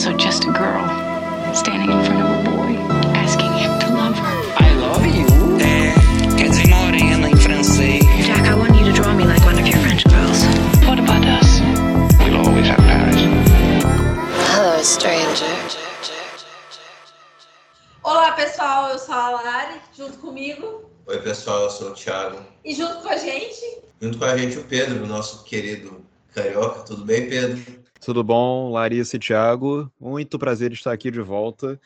also just a girl standing in front of a boy, asking him to love her. I love you. É, quer dizer morena em francês. Jack, I want you to draw me like one of your French girls. What about us? We'll always have Paris. Hello, stranger. Olá pessoal, eu sou a Lari, junto comigo Oi, pessoal, eu sou o Thiago. e junto com a gente Junto com a gente o Pedro, nosso querido carioca. Tudo bem, Pedro? Tudo bom, Larissa e Thiago? Muito prazer estar aqui de volta.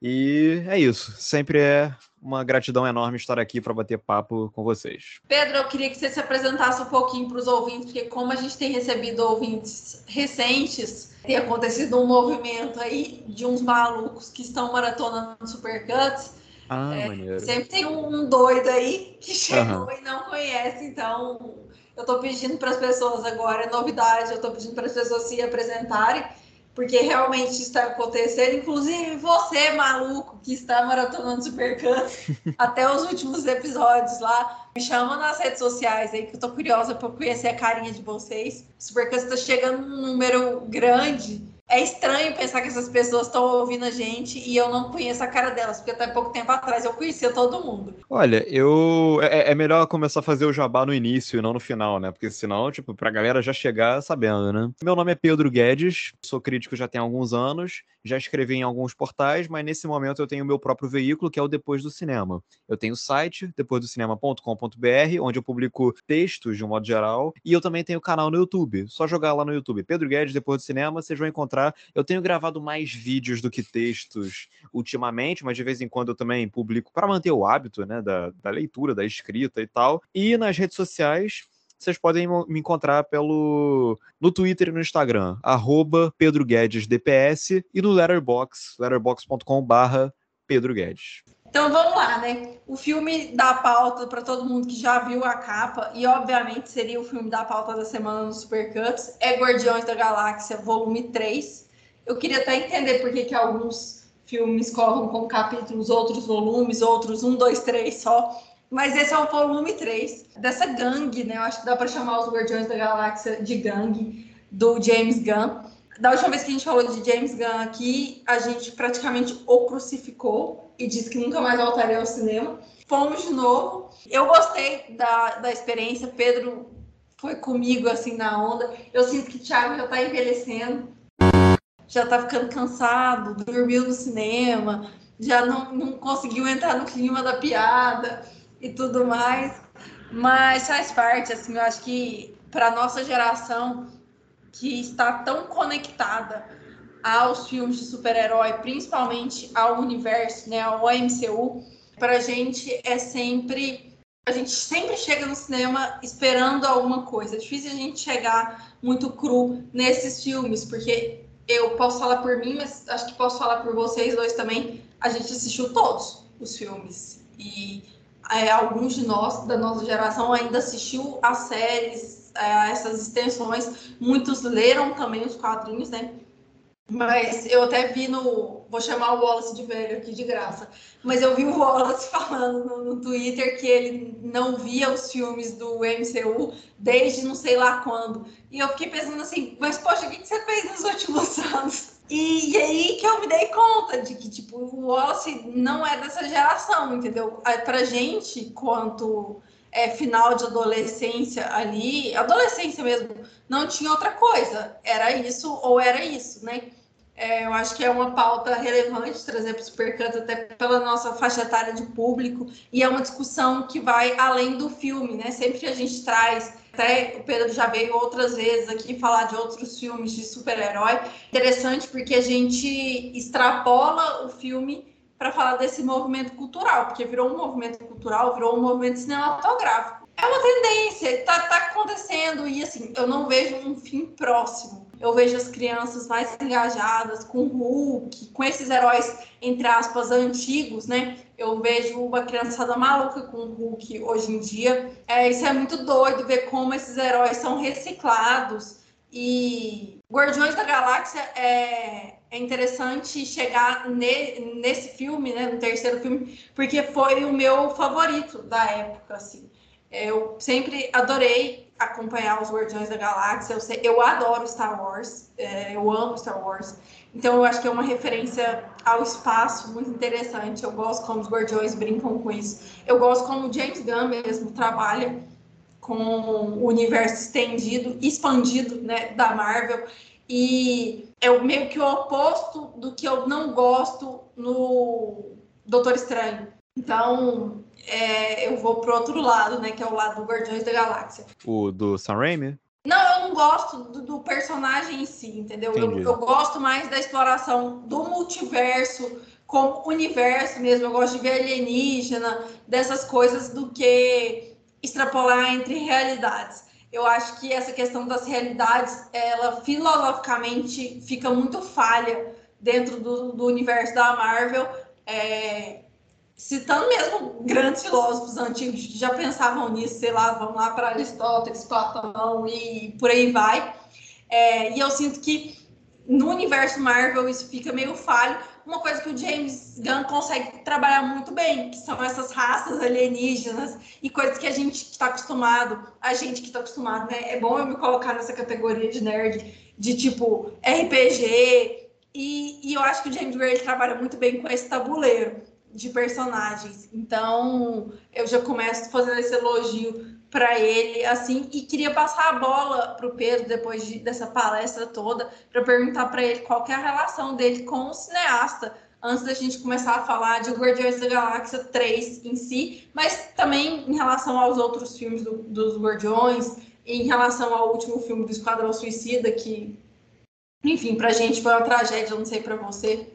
E é isso. Sempre é uma gratidão enorme estar aqui para bater papo com vocês. Pedro, eu queria que você se apresentasse um pouquinho para os ouvintes, porque como a gente tem recebido ouvintes recentes, tem acontecido um movimento aí de uns malucos que estão maratonando Supercuts. Ah, É, maneiro. Sempre tem um doido aí que chegou Aham. e não conhece, então eu tô pedindo para as pessoas agora, é novidade, eu tô pedindo para as pessoas se apresentarem, porque realmente está acontecendo, inclusive você, maluco, que está maratonando Supercuts até os últimos episódios lá, me chama nas redes sociais aí, que eu tô curiosa para conhecer a carinha de vocês. Supercuts está chegando num número grande, é estranho pensar que essas pessoas estão ouvindo a gente e eu não conheço a cara delas, porque até pouco tempo atrás eu conhecia todo mundo. Olha, eu. É, é melhor começar a fazer o jabá no início e não no final, né? Porque senão, tipo, pra galera já chegar sabendo, né? Meu nome é Pedro Guedes, sou crítico já tem alguns anos, já escrevi em alguns portais, mas nesse momento eu tenho o meu próprio veículo, que é o Depois do Cinema. Eu tenho o site, depoisdocinema.com.br, onde eu publico textos de um modo geral, e eu também tenho o canal no YouTube. Só jogar lá no YouTube, Pedro Guedes, Depois do Cinema, vocês vão encontrar. Eu tenho gravado mais vídeos do que textos ultimamente, mas de vez em quando eu também publico para manter o hábito, né, da, da leitura, da escrita e tal. E nas redes sociais, vocês podem me encontrar pelo no Twitter e no Instagram, arroba Pedro Guedes DPS, e no Letterbox, letterbox.com/barra Pedro Guedes. Então vamos lá, né? O filme da pauta para todo mundo que já viu a capa, e obviamente seria o filme da pauta da semana no Supercuts, é Guardiões da Galáxia, volume 3. Eu queria até entender por que, que alguns filmes correm com capítulos, outros volumes, outros 1, 2, 3 só. Mas esse é o volume 3 dessa gangue, né? Eu acho que dá para chamar os Guardiões da Galáxia de gangue do James Gunn. Da última vez que a gente falou de James Gunn aqui, a gente praticamente o crucificou e disse que nunca mais voltaria ao cinema. Fomos de novo. Eu gostei da, da experiência. Pedro foi comigo assim na onda. Eu sinto que o Thiago já tá envelhecendo, já tá ficando cansado, dormiu no cinema, já não, não conseguiu entrar no clima da piada e tudo mais. Mas faz parte, assim, eu acho que para nossa geração que está tão conectada aos filmes de super-herói, principalmente ao universo, né, ao MCU, para gente é sempre a gente sempre chega no cinema esperando alguma coisa. É difícil a gente chegar muito cru nesses filmes, porque eu posso falar por mim, mas acho que posso falar por vocês dois também. A gente assistiu todos os filmes e é, alguns de nós da nossa geração ainda assistiu as séries, é, essas extensões. Muitos leram também os quadrinhos, né? Mas eu até vi no. Vou chamar o Wallace de velho aqui de graça. Mas eu vi o Wallace falando no, no Twitter que ele não via os filmes do MCU desde não sei lá quando. E eu fiquei pensando assim, mas poxa, o que você fez nos últimos anos? E, e aí que eu me dei conta de que, tipo, o Wallace não é dessa geração, entendeu? Pra gente, quanto é, final de adolescência ali, adolescência mesmo, não tinha outra coisa. Era isso ou era isso, né? É, eu acho que é uma pauta relevante trazer para o Supercanto, até pela nossa faixa etária de público, e é uma discussão que vai além do filme, né? Sempre que a gente traz, até o Pedro já veio outras vezes aqui falar de outros filmes de super-herói, interessante porque a gente extrapola o filme para falar desse movimento cultural, porque virou um movimento cultural, virou um movimento cinematográfico. É uma tendência, tá, tá acontecendo, e assim, eu não vejo um fim próximo. Eu vejo as crianças mais engajadas com Hulk, com esses heróis, entre aspas, antigos, né? Eu vejo uma criançada maluca com Hulk hoje em dia. É, isso é muito doido ver como esses heróis são reciclados. E Guardiões da Galáxia é, é interessante chegar ne, nesse filme, né, no terceiro filme, porque foi o meu favorito da época, assim. Eu sempre adorei acompanhar os Guardiões da Galáxia. Eu, sei, eu adoro Star Wars, é, eu amo Star Wars. Então eu acho que é uma referência ao espaço muito interessante. Eu gosto como os Guardiões brincam com isso. Eu gosto como o James Gunn mesmo trabalha com o universo estendido, expandido né, da Marvel. E é meio que o oposto do que eu não gosto no Doutor Estranho. Então, é, eu vou pro outro lado, né? Que é o lado do Guardiões da Galáxia. O do Sam Raimi? Não, eu não gosto do, do personagem em si, entendeu? Eu, eu, gosto mais da exploração do multiverso como universo mesmo. Eu gosto de ver alienígena, dessas coisas, do que extrapolar entre realidades. Eu acho que essa questão das realidades, ela filosoficamente fica muito falha dentro do, do universo da Marvel. É, citando mesmo grandes filósofos antigos que já pensavam nisso, sei lá, vamos lá para Aristóteles, Platão e por aí vai. É, e eu sinto que no universo Marvel isso fica meio falho. Uma coisa que o James Gunn consegue trabalhar muito bem, que são essas raças alienígenas e coisas que a gente está acostumado, a gente que está acostumado, né? É bom eu me colocar nessa categoria de nerd, de tipo RPG, e, e eu acho que o James Gunn trabalha muito bem com esse tabuleiro de personagens. Então, eu já começo fazendo esse elogio para ele, assim, e queria passar a bola para o Pedro depois de, dessa palestra toda, para perguntar para ele qual é a relação dele com o cineasta, antes da gente começar a falar de Guardiões da Galáxia 3 em si, mas também em relação aos outros filmes do, dos Guardiões, em relação ao último filme do Esquadrão Suicida, que, enfim, para a gente foi uma tragédia, não sei para você.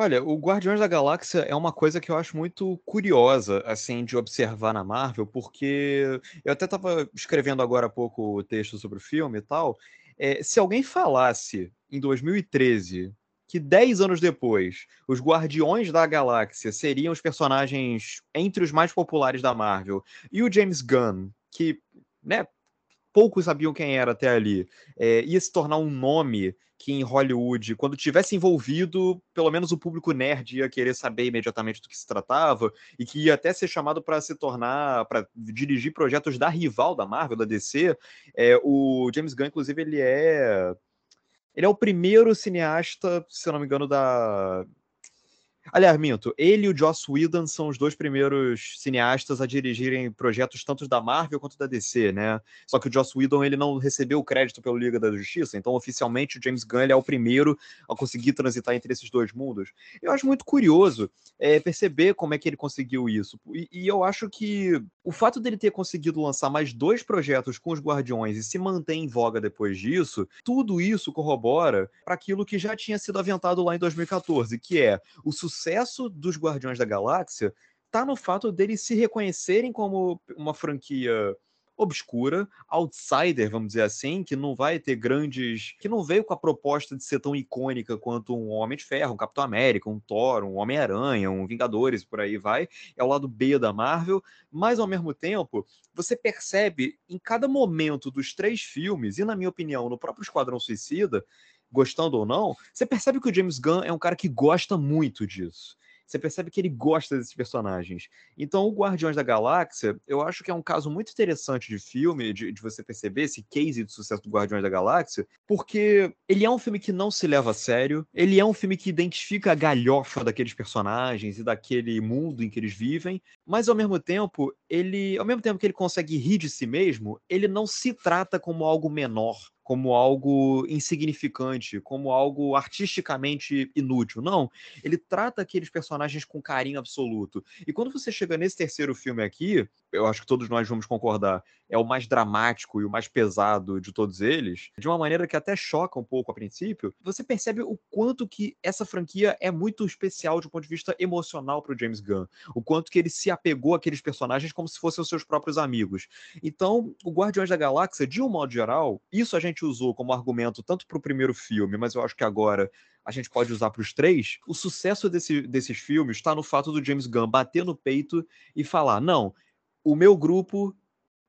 Olha, o Guardiões da Galáxia é uma coisa que eu acho muito curiosa, assim, de observar na Marvel, porque eu até estava escrevendo agora há pouco o texto sobre o filme e tal. É, se alguém falasse em 2013 que 10 anos depois os Guardiões da Galáxia seriam os personagens entre os mais populares da Marvel e o James Gunn, que, né, poucos sabiam quem era até ali, é, ia se tornar um nome que em Hollywood, quando tivesse envolvido, pelo menos o público nerd ia querer saber imediatamente do que se tratava e que ia até ser chamado para se tornar, para dirigir projetos da rival da Marvel, da DC. É, o James Gunn, inclusive, ele é ele é o primeiro cineasta, se não me engano, da Aliás, minto, ele e o Joss Whedon são os dois primeiros cineastas a dirigirem projetos tanto da Marvel quanto da DC, né? Só que o Joss Whedon ele não recebeu o crédito pelo Liga da Justiça, então oficialmente o James Gunn é o primeiro a conseguir transitar entre esses dois mundos. Eu acho muito curioso é, perceber como é que ele conseguiu isso. E, e, eu acho que o fato dele ter conseguido lançar mais dois projetos com os Guardiões e se manter em voga depois disso, tudo isso corrobora para aquilo que já tinha sido aventado lá em 2014, que é o sucesso sucesso dos Guardiões da Galáxia está no fato deles se reconhecerem como uma franquia obscura, outsider, vamos dizer assim, que não vai ter grandes. que não veio com a proposta de ser tão icônica quanto um Homem de Ferro, um Capitão América, um Thor, um Homem-Aranha, um Vingadores, por aí vai. É o lado B da Marvel, mas ao mesmo tempo, você percebe em cada momento dos três filmes, e na minha opinião, no próprio Esquadrão Suicida, gostando ou não, você percebe que o James Gunn é um cara que gosta muito disso. Você percebe que ele gosta desses personagens. Então, o Guardiões da Galáxia, eu acho que é um caso muito interessante de filme, de, de você perceber esse case de sucesso do Guardiões da Galáxia, porque ele é um filme que não se leva a sério, ele é um filme que identifica a galhofa daqueles personagens e daquele mundo em que eles vivem, mas ao mesmo tempo, ele, ao mesmo tempo que ele consegue rir de si mesmo, ele não se trata como algo menor como algo insignificante, como algo artisticamente inútil. Não, ele trata aqueles personagens com carinho absoluto. E quando você chega nesse terceiro filme aqui, eu acho que todos nós vamos concordar, é o mais dramático e o mais pesado de todos eles, de uma maneira que até choca um pouco a princípio, você percebe o quanto que essa franquia é muito especial de ponto de vista emocional para o James Gunn, o quanto que ele se apegou àqueles personagens como se fossem os seus próprios amigos. Então, o Guardiões da Galáxia, de um modo geral, isso a gente gente usou como argumento tanto para o primeiro filme, mas eu acho que agora a gente pode usar para os três, o sucesso desse, desses filmes está no fato do James Gunn bater no peito e falar: não, o meu grupo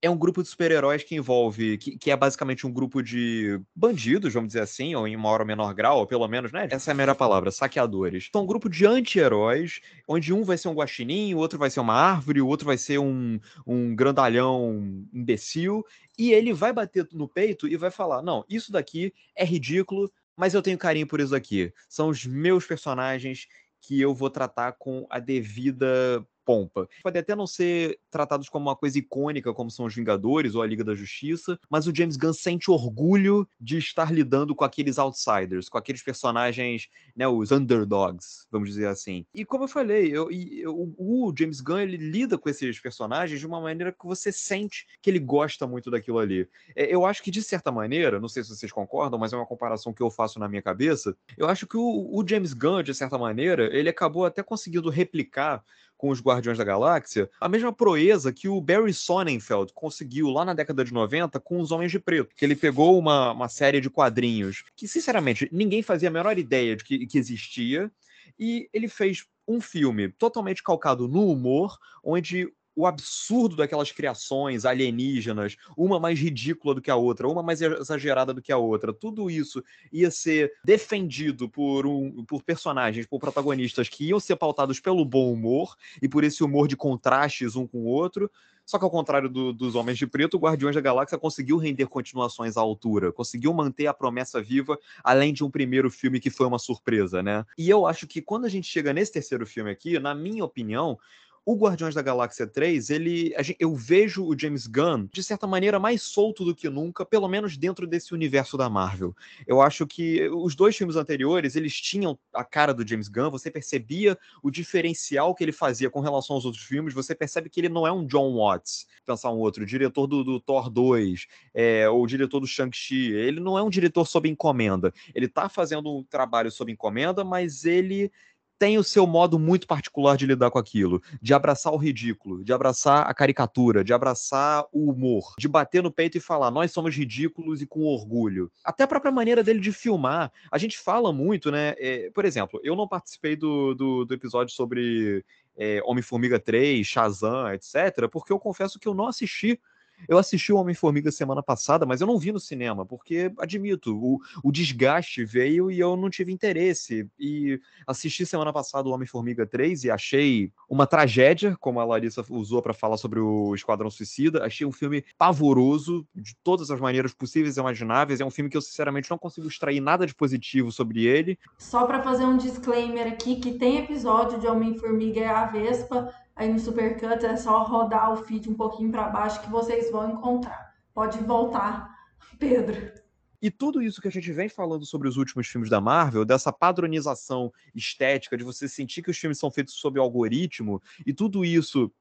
é um grupo de super-heróis que envolve, que, que, é basicamente um grupo de bandidos, vamos dizer assim, ou em maior ou menor grau, ou pelo menos, né? Essa é a melhor palavra, saqueadores. São um grupo de anti-heróis, onde um vai ser um guaxinim, o outro vai ser uma árvore, o outro vai ser um, um grandalhão imbecil, e ele vai bater no peito e vai falar: não, isso daqui é ridículo, mas eu tenho carinho por isso aqui. São os meus personagens que eu vou tratar com a devida pompa. Podem até não ser tratados como uma coisa icônica, como são os Vingadores ou a Liga da Justiça, mas o James Gunn sente orgulho de estar lidando com aqueles outsiders, com aqueles personagens, né, os underdogs, vamos dizer assim. E como eu falei, eu, eu, o James Gunn ele lida com esses personagens de uma maneira que você sente que ele gosta muito daquilo ali. É, eu acho que, de certa maneira, não sei se vocês concordam, mas é uma comparação que eu faço na minha cabeça, eu acho que o, o James Gunn, de certa maneira, ele acabou até conseguindo replicar com os Guardiões da Galáxia, a mesma proeza que o Barry Sonnenfeld conseguiu lá na década de 90 com os Homens de Preto, que ele pegou uma, uma série de quadrinhos que, sinceramente, ninguém fazia a menor ideia de que, que existia, e ele fez um filme totalmente calcado no humor, onde o absurdo daquelas criações alienígenas, uma mais ridícula do que a outra, uma mais exagerada do que a outra, tudo isso ia ser defendido por, um, por personagens, por protagonistas que iam ser pautados pelo bom humor e por esse humor de contrastes um com o outro. Só que ao contrário do, dos Homens de Preto, o Guardiões da Galáxia conseguiu render continuações à altura, conseguiu manter a promessa viva, além de um primeiro filme que foi uma surpresa, né? E eu acho que quando a gente chega nesse terceiro filme aqui, na minha opinião, o Guardiões da Galáxia 3, ele, eu vejo o James Gunn, de certa maneira, mais solto do que nunca, pelo menos dentro desse universo da Marvel. Eu acho que os dois filmes anteriores, eles tinham a cara do James Gunn, você percebia o diferencial que ele fazia com relação aos outros filmes, você percebe que ele não é um John Watts, pensar um outro, diretor do, do Thor 2, é, ou o diretor do Shang-Chi, ele não é um diretor sob encomenda, ele tá fazendo um trabalho sob encomenda, mas ele tem o seu modo muito particular de lidar com aquilo, de abraçar o ridículo, de abraçar a caricatura, de abraçar o humor, de bater no peito e falar, nós somos ridículos e com orgulho. Até a própria maneira dele de filmar. A gente fala muito, né? É, por exemplo, eu não participei do, do, do episódio sobre é, Homem-Formiga 3, Shazam, etc., porque eu confesso que eu não assisti eu assisti o Homem-Formiga semana passada, mas eu não vi no cinema, porque, admito, o, o desgaste veio e eu não tive interesse. E assisti semana passada o Homem-Formiga 3 e achei uma tragédia, como a Larissa usou para falar sobre o Esquadrão Suicida. Achei um filme pavoroso, de todas as maneiras possíveis e imagináveis. É um filme que eu, sinceramente, não consigo extrair nada de positivo sobre ele. Só para fazer um disclaimer aqui, que tem episódio de Homem-Formiga e a Vespa aí no Supercut é só rodar o feed um pouquinho para baixo que vocês vão encontrar. Pode voltar, Pedro. E tudo isso que a gente vem falando sobre os últimos filmes da Marvel, dessa padronização estética, de você sentir que os filmes são feitos sob algoritmo, e tudo isso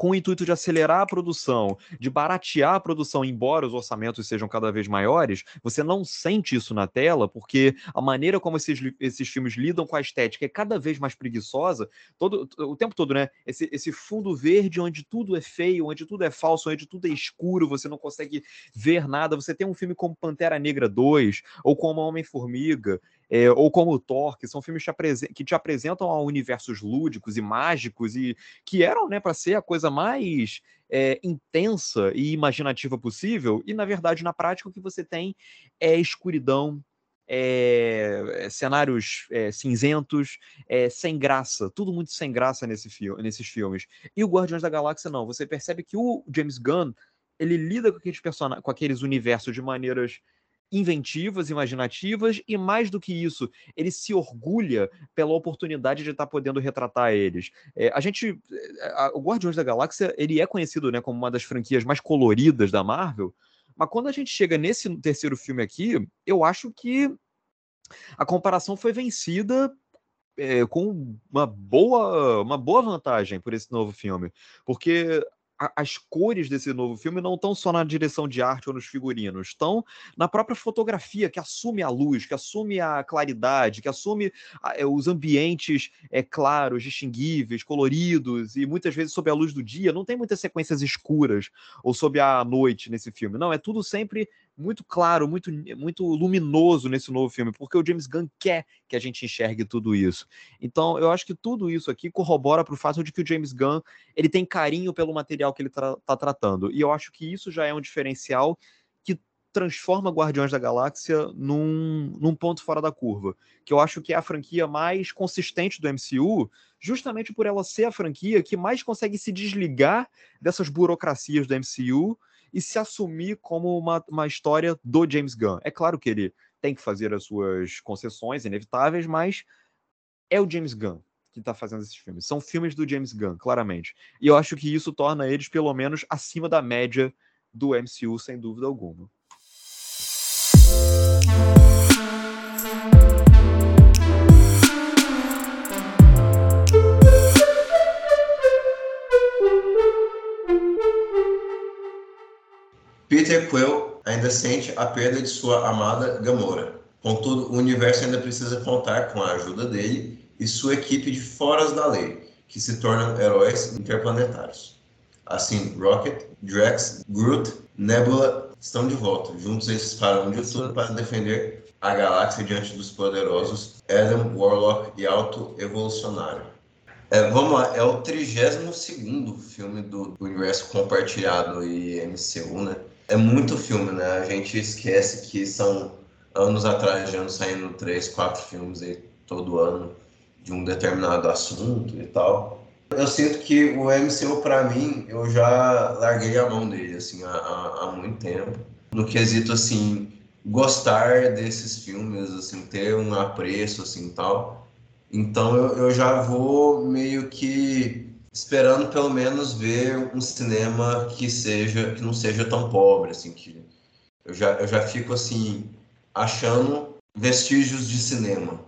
com o intuito de acelerar a produção, de baratear a produção, embora os orçamentos sejam cada vez maiores, você não sente isso na tela, porque a maneira como esses, esses filmes lidam com a estética é cada vez mais preguiçosa, todo, o tempo todo, né? Esse, esse fundo verde onde tudo é feio, onde tudo é falso, onde tudo é escuro, você não consegue ver nada. Você tem um filme como Pantera Negra 2 ou como Homem-Formiga, é, ou como o Thor, que são filmes que te apresentam a universos lúdicos e mágicos e que eram, né, para ser a coisa mais é, intensa e imaginativa possível, e na verdade, na prática, o que você tem é escuridão, é, cenários é, cinzentos, é, sem graça, tudo muito sem graça nesse fi nesses filmes. E o Guardiões da Galáxia não, você percebe que o James Gunn ele lida com aqueles, com aqueles universos de maneiras inventivas, imaginativas, e mais do que isso, ele se orgulha pela oportunidade de estar tá podendo retratar eles. É, a gente, é, a, o Guardiões da Galáxia, ele é conhecido né, como uma das franquias mais coloridas da Marvel, mas quando a gente chega nesse terceiro filme aqui, eu acho que a comparação foi vencida é, com uma boa, uma boa vantagem por esse novo filme, porque as cores desse novo filme não estão só na direção de arte ou nos figurinos, estão na própria fotografia, que assume a luz, que assume a claridade, que assume é, os ambientes é, claros, distinguíveis, coloridos, e muitas vezes sob a luz do dia. Não tem muitas sequências escuras ou sob a noite nesse filme. Não, é tudo sempre muito claro, muito, muito luminoso nesse novo filme, porque o James Gunn quer que a gente enxergue tudo isso. Então, eu acho que tudo isso aqui corrobora para o fato de que o James Gunn ele tem carinho pelo material que ele está tra tratando. E eu acho que isso já é um diferencial que transforma Guardiões da Galáxia num, num ponto fora da curva. Que eu acho que é a franquia mais consistente do MCU, justamente por ela ser a franquia que mais consegue se desligar dessas burocracias do MCU e se assumir como uma, uma história do James Gunn. É claro que ele tem que fazer as suas concessões inevitáveis, mas é o James Gunn que está fazendo esses filmes. São filmes do James Gunn, claramente. E eu acho que isso torna eles, pelo menos, acima da média do MCU, sem dúvida alguma. Peter Quill ainda sente a perda de sua amada Gamora. Contudo, o universo ainda precisa contar com a ajuda dele e sua equipe de foras da lei, que se tornam heróis interplanetários. Assim, Rocket, Drax, Groot, Nebula estão de volta. Juntos eles farão de tudo para defender a galáxia diante dos poderosos Adam Warlock e Alto Evolucionário. É, vamos lá, é o 32 filme do, universo compartilhado e MCU, né? É muito filme, né? A gente esquece que são anos atrás de anos saindo três, quatro filmes aí todo ano de um determinado assunto e tal. Eu sinto que o MCU para mim eu já larguei a mão dele assim há, há, muito tempo. No quesito assim gostar desses filmes, assim ter um apreço assim tal. Então eu, eu já vou meio que esperando pelo menos ver um cinema que seja que não seja tão pobre assim que eu já eu já fico assim achando vestígios de cinema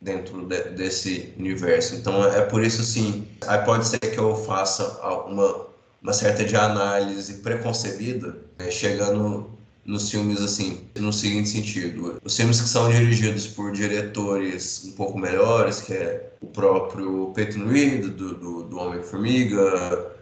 dentro de, desse universo. Então é por isso assim aí pode ser que eu faça uma uma certa de análise preconcebida né, chegando nos filmes assim, no seguinte sentido. Os filmes que são dirigidos por diretores um pouco melhores, que é o próprio Peyton Reed, do, do, do Homem-Formiga,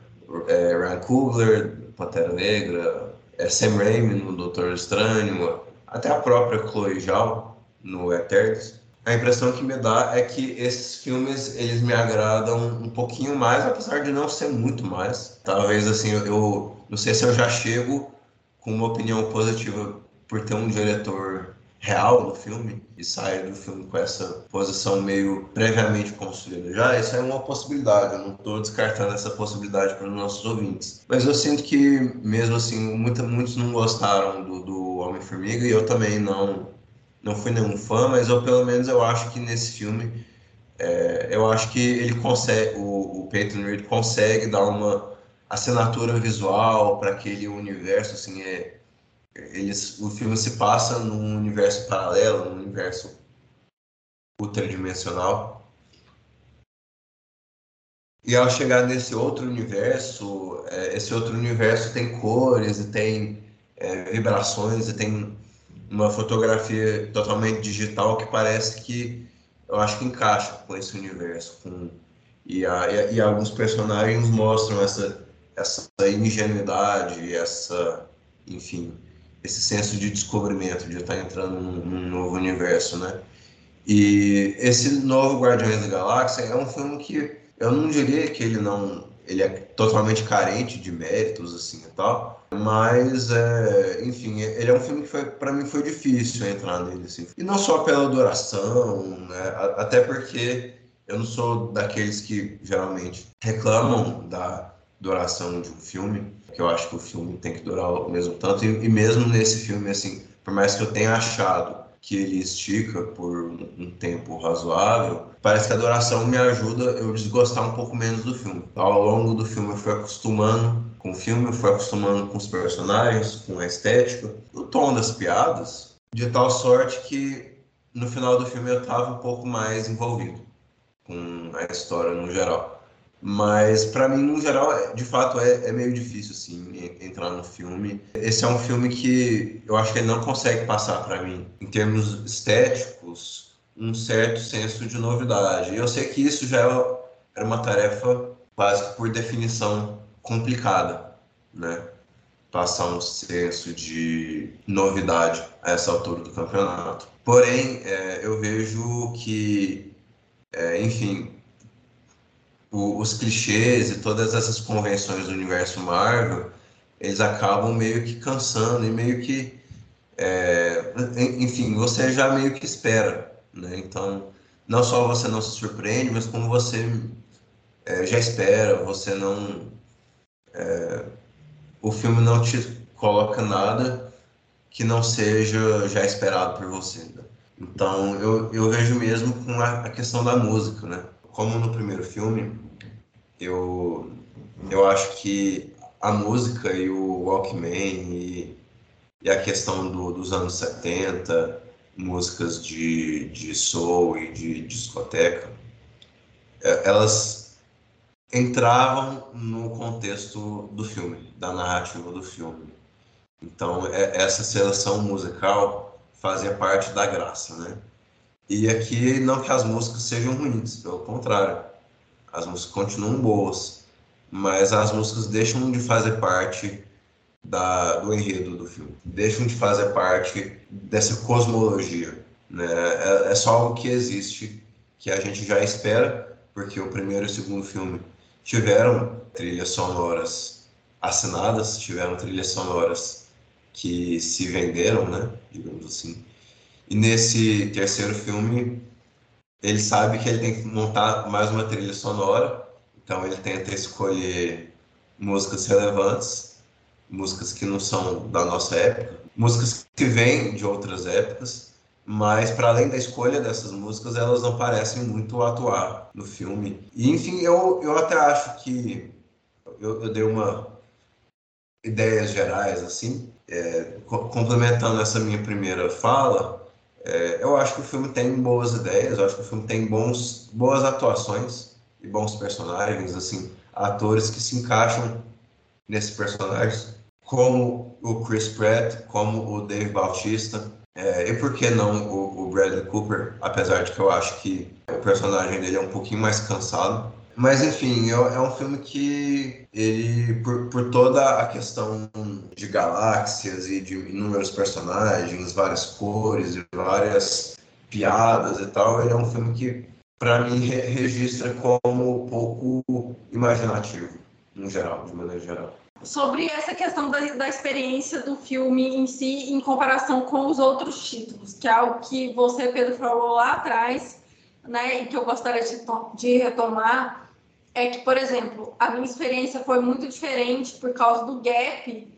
é, Ryan Coogler, Pantera Negra, é Sam Raimi no Doutor Estranho, até a própria Chloe Zhao no Eternos. A impressão que me dá é que esses filmes eles me agradam um pouquinho mais, apesar de não ser muito mais. Talvez assim eu, não sei se eu já chego com uma opinião positiva por ter um diretor real no filme e sair do filme com essa posição meio previamente construída já, isso é uma possibilidade. Eu não estou descartando essa possibilidade para os nossos ouvintes. Mas eu sinto que, mesmo assim, muita, muitos não gostaram do, do Homem-Formiga e eu também não, não fui nenhum fã, mas eu pelo menos eu acho que nesse filme, é, eu acho que ele consegue, o, o Peyton Reed consegue dar uma assinatura visual para aquele universo, assim, é, eles, o filme se passa num universo paralelo, num universo ultradimensional. E ao chegar nesse outro universo, é, esse outro universo tem cores e tem é, vibrações e tem uma fotografia totalmente digital que parece que eu acho que encaixa com esse universo. Com, e, a, e, e alguns personagens mostram essa essa ingenuidade, essa, enfim, esse senso de descobrimento, de estar entrando num, num, novo universo, né? E esse novo Guardiões da Galáxia é um filme que eu não diria que ele não ele é totalmente carente de méritos assim e tal, mas é, enfim, ele é um filme que para mim foi difícil entrar nele assim. E não só pela duração, né? Até porque eu não sou daqueles que geralmente reclamam da duração de um filme, que eu acho que o filme tem que durar o mesmo tanto, e, e mesmo nesse filme, assim, por mais que eu tenha achado que ele estica por um tempo razoável, parece que a duração me ajuda eu desgostar um pouco menos do filme. Ao longo do filme eu fui acostumando com o filme, eu fui acostumando com os personagens, com a estética, o tom das piadas, de tal sorte que no final do filme eu estava um pouco mais envolvido com a história no geral. Mas para mim, no geral, é, de fato é, é, meio difícil assim entrar no filme. Esse é um filme que eu acho que ele não consegue passar para mim, em termos estéticos, um certo senso de novidade. E eu sei que isso já era uma tarefa quase que por definição complicada, né? passar um senso de novidade a essa altura do campeonato. Porém, é, eu vejo que, é, enfim, o, os clichês e todas essas convenções do universo Marvel, eles acabam meio que cansando e meio que, é, enfim, você já meio que espera, né? Então, não só você não se surpreende, mas como você é, já espera, você não é, o filme não te coloca nada que não seja já esperado por você. Né? Então, eu, eu vejo mesmo com a, a, questão da música, né? Como no primeiro filme, eu, eu acho que a música e o Walkman e, e a questão do, dos anos 70, músicas de, de soul e de discoteca, é, elas entravam no contexto do filme, da narrativa do filme. Então, é, essa seleção musical fazia parte da graça, né? E aqui, não que as músicas sejam ruins, pelo contrário, as músicas continuam boas, mas as músicas deixam de fazer parte da, do enredo do filme, deixam de fazer parte dessa cosmologia, né? É, é só algo que existe, que a gente já espera, porque o primeiro e o segundo filme tiveram trilhas sonoras assinadas, tiveram trilhas sonoras que se venderam, né, digamos assim. E nesse terceiro filme, ele sabe que ele tem que montar mais uma trilha sonora, então ele tenta escolher músicas relevantes, músicas que não são da nossa época, músicas que vêm de outras épocas, mas para além da escolha dessas músicas, elas não parecem muito atuar no filme. E enfim, eu, eu até acho que eu, eu dei uma ideias gerais assim, é, complementando essa minha primeira fala, é, eu acho que o filme tem boas ideias, eu acho que o filme tem bons, boas atuações e bons personagens, assim, atores que se encaixam nesses personagens, como o Chris Pratt, como o Dave Bautista, é, e por que não o, o, Bradley Cooper, apesar de que eu acho que o personagem dele é um pouquinho mais cansado. Mas enfim, é, um filme que ele, por, por toda a questão de galáxias e de inúmeros personagens, várias cores e várias piadas e tal, ele é um filme que para mim re registra como pouco imaginativo, no geral, de maneira geral. Sobre essa questão da, da, experiência do filme em si em comparação com os outros títulos, que é algo que você, Pedro, falou lá atrás, né, e que eu gostaria de, de retomar, é que, por exemplo, a minha experiência foi muito diferente por causa do gap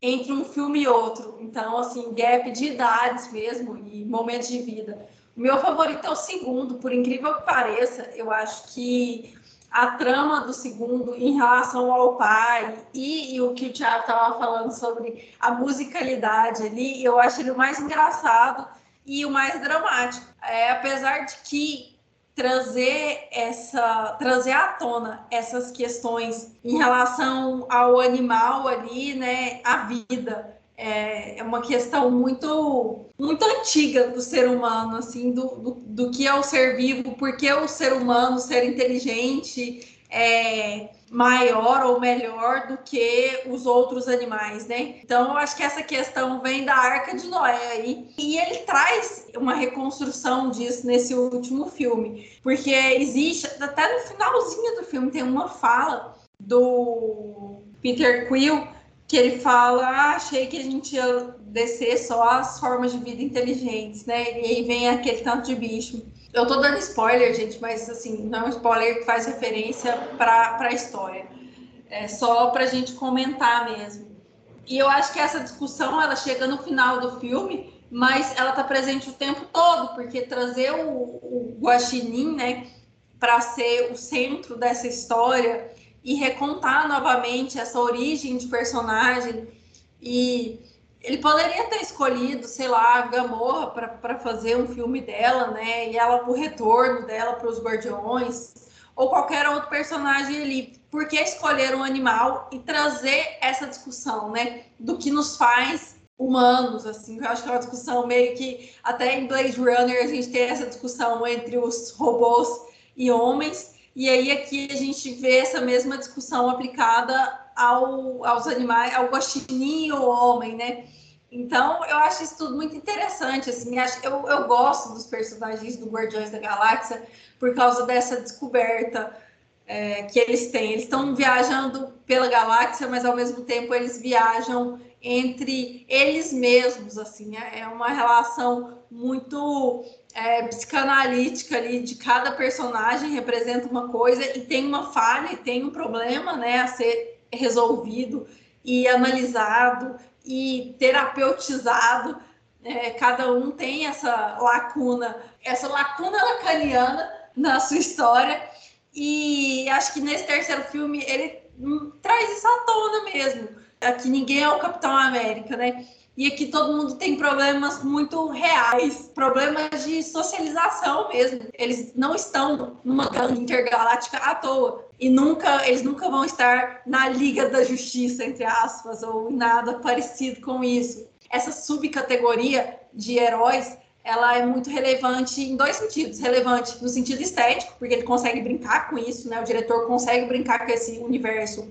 entre um filme e outro. Então, assim, gap de idades mesmo e momentos de vida. O meu favorito é o segundo, por incrível que pareça, eu acho que a trama do segundo em relação ao pai e, e o que o Thiago estava falando sobre a musicalidade ali, eu acho ele mais engraçado e o mais dramático. É, apesar de que trazer essa trazer à tona essas questões em relação ao animal ali, né, a vida, é, é uma questão muito muito antiga do ser humano, assim, do, do, do que é o ser vivo, porque o ser humano, ser inteligente, é maior ou melhor do que os outros animais, né? Então, eu acho que essa questão vem da Arca de Noé aí. E ele traz uma reconstrução disso nesse último filme, porque existe, até no finalzinho do filme, tem uma fala do Peter Quill que ele fala, ah, achei que a gente ia descer só as formas de vida inteligentes, né? E aí vem aquele tanto de bicho. Eu tô dando spoiler, gente, mas assim, não é um spoiler que faz referência para a história. É só para a gente comentar mesmo. E eu acho que essa discussão ela chega no final do filme, mas ela tá presente o tempo todo, porque trazer o, o Guaxinim, né, para ser o centro dessa história e recontar novamente essa origem de personagem. E ele poderia ter escolhido, sei lá, a Gamorra para fazer um filme dela, né? E ela o retorno dela para os Guardiões, ou qualquer outro personagem ali. Por que escolher um animal e trazer essa discussão, né? Do que nos faz humanos, assim. Eu acho que é uma discussão meio que até em Blade Runner a gente tem essa discussão entre os robôs e homens. E aí aqui a gente vê essa mesma discussão aplicada ao, aos animais, ao guaxininho homem, né? Então, eu acho isso tudo muito interessante, assim, eu, eu gosto dos personagens do Guardiões da Galáxia por causa dessa descoberta é, que eles têm. Eles estão viajando pela galáxia, mas ao mesmo tempo eles viajam entre eles mesmos, assim, é, é uma relação muito é, psicanalítica ali de cada personagem representa uma coisa e tem uma falha e tem um problema, né, a ser resolvido e analisado e terapeutizado. É, cada um tem essa lacuna, essa lacuna lacaniana na sua história. E acho que nesse terceiro filme ele hum, traz isso à tona mesmo. Aqui ninguém é o Capitão América, né? E aqui todo mundo tem problemas muito reais, problemas de socialização mesmo. Eles não estão numa gangue intergaláctica à toa. E nunca, eles nunca vão estar na Liga da Justiça, entre aspas, ou nada parecido com isso. Essa subcategoria de heróis, ela é muito relevante em dois sentidos. Relevante no sentido estético, porque ele consegue brincar com isso, né? O diretor consegue brincar com esse universo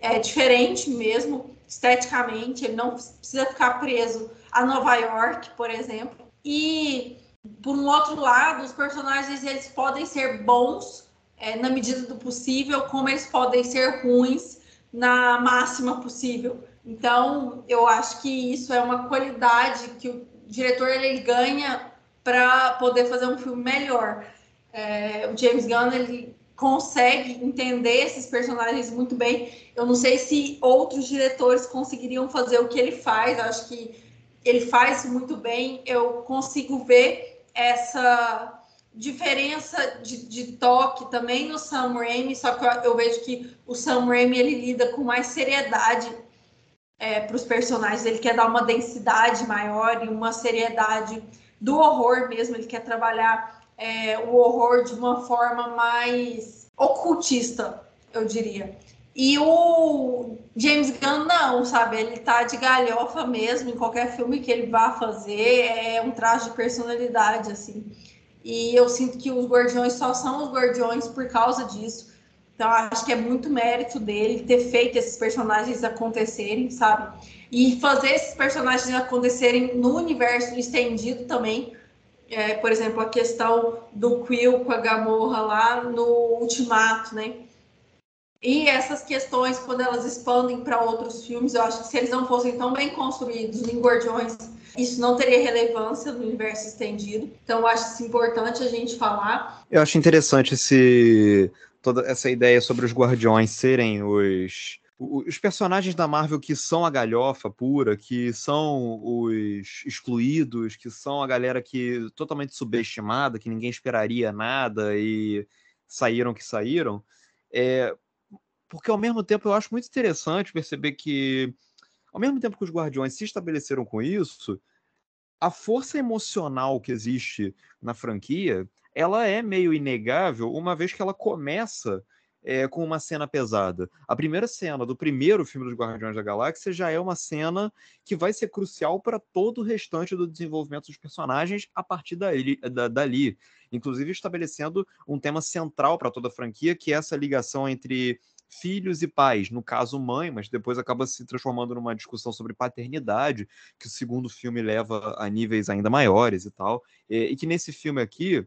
é diferente mesmo esteticamente, ele não precisa ficar preso a Nova York, por exemplo. E por um outro lado, os personagens eles podem ser bons é, na medida do possível, como eles podem ser ruins na máxima possível. Então, eu acho que isso é uma qualidade que o diretor ele ganha para poder fazer um filme melhor. É, o James Gunn ele consegue entender esses personagens muito bem. Eu não sei se outros diretores conseguiriam fazer o que ele faz, eu acho que ele faz muito bem. Eu consigo ver essa diferença de, de toque também no Sam Raimi, só que eu, eu, vejo que o Sam Raimi ele lida com mais seriedade é, para os personagens, ele quer dar uma densidade maior e uma seriedade do horror mesmo, ele quer trabalhar é, o horror de uma forma mais ocultista, eu diria. E o James Gunn não, sabe? Ele tá de galhofa mesmo em qualquer filme que ele vá fazer, é um traje de personalidade, assim. E eu sinto que os Guardiões só são os Guardiões por causa disso. Então, acho que é muito mérito dele ter feito esses personagens acontecerem, sabe? E fazer esses personagens acontecerem no universo estendido também, é, por exemplo, a questão do Quill com a Gamorra lá no Ultimato, né? E essas questões, quando elas expandem para outros filmes, eu acho que se eles não fossem tão bem construídos em Guardiões, isso não teria relevância no universo estendido. Então, eu acho isso importante a gente falar. Eu acho interessante esse, toda essa ideia sobre os Guardiões serem os os personagens da Marvel que são a galhofa pura, que são os excluídos, que são a galera que totalmente subestimada, que ninguém esperaria nada e saíram que saíram, é, porque ao mesmo tempo eu acho muito interessante perceber que, ao mesmo tempo que os Guardiões se estabeleceram com isso, a força emocional que existe na franquia, ela é meio inegável, uma vez que ela começa é, com uma cena pesada. A primeira cena do primeiro filme dos Guardiões da Galáxia já é uma cena que vai ser crucial para todo o restante do desenvolvimento dos personagens a partir dali, da, dali. Inclusive estabelecendo um tema central para toda a franquia, que é essa ligação entre filhos e pais, no caso mãe, mas depois acaba se transformando numa discussão sobre paternidade, que o segundo filme leva a níveis ainda maiores e tal, e, e que nesse filme aqui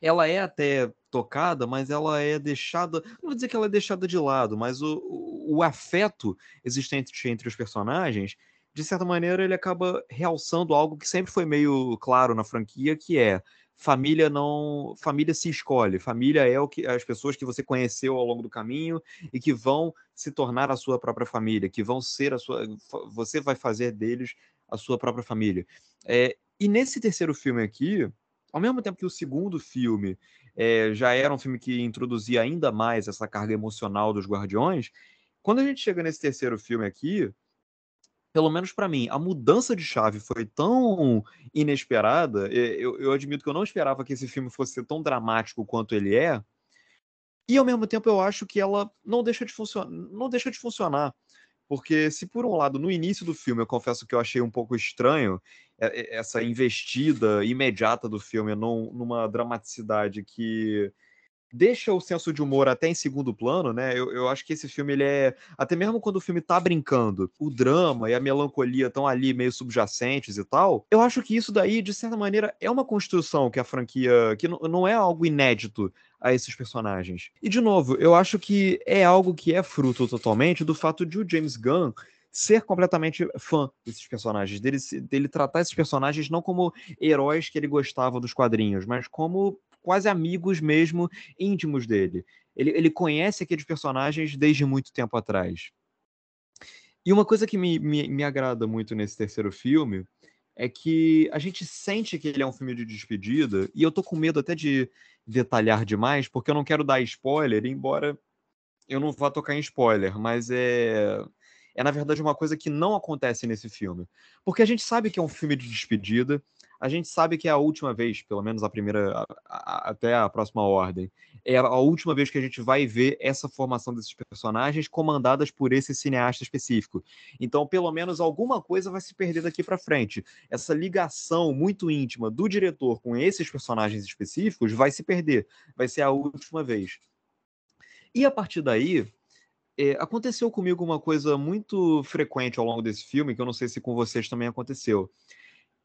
ela é até tocada, mas ela é deixada. Não vou dizer que ela é deixada de lado, mas o, o, o afeto existente entre os personagens, de certa maneira, ele acaba realçando algo que sempre foi meio claro na franquia, que é família não família se escolhe família é o que as pessoas que você conheceu ao longo do caminho e que vão se tornar a sua própria família que vão ser a sua você vai fazer deles a sua própria família é, e nesse terceiro filme aqui ao mesmo tempo que o segundo filme é, já era um filme que introduzia ainda mais essa carga emocional dos Guardiões, quando a gente chega nesse terceiro filme aqui, pelo menos para mim, a mudança de chave foi tão inesperada. Eu, eu, admito que eu não esperava que esse filme fosse tão dramático quanto ele é. E ao mesmo tempo eu acho que ela não deixa de funcionar, não deixa de funcionar. Porque se por um lado, no início do filme, eu confesso que eu achei um pouco estranho essa investida imediata do filme num, numa dramaticidade que deixa o senso de humor até em segundo plano, né? Eu, eu acho que esse filme, ele é. Até mesmo quando o filme tá brincando, o drama e a melancolia estão ali meio subjacentes e tal. Eu acho que isso daí, de certa maneira, é uma construção que a franquia. que não é algo inédito a esses personagens. E, de novo, eu acho que é algo que é fruto totalmente do fato de o James Gunn ser completamente fã desses personagens, dele, dele tratar esses personagens não como heróis que ele gostava dos quadrinhos, mas como quase amigos mesmo, íntimos dele. Ele, ele conhece aqueles personagens desde muito tempo atrás. E uma coisa que me, me, me agrada muito nesse terceiro filme é que a gente sente que ele é um filme de despedida, e eu tô com medo até de detalhar demais, porque eu não quero dar spoiler, embora eu não vá tocar em spoiler, mas é é na verdade uma coisa que não acontece nesse filme. Porque a gente sabe que é um filme de despedida, a gente sabe que é a última vez, pelo menos a primeira, a, a, até a próxima ordem, é a última vez que a gente vai ver essa formação desses personagens comandadas por esse cineasta específico. Então, pelo menos alguma coisa vai se perder daqui para frente. Essa ligação muito íntima do diretor com esses personagens específicos vai se perder. Vai ser a última vez. E a partir daí, é, aconteceu comigo uma coisa muito frequente ao longo desse filme, que eu não sei se com vocês também aconteceu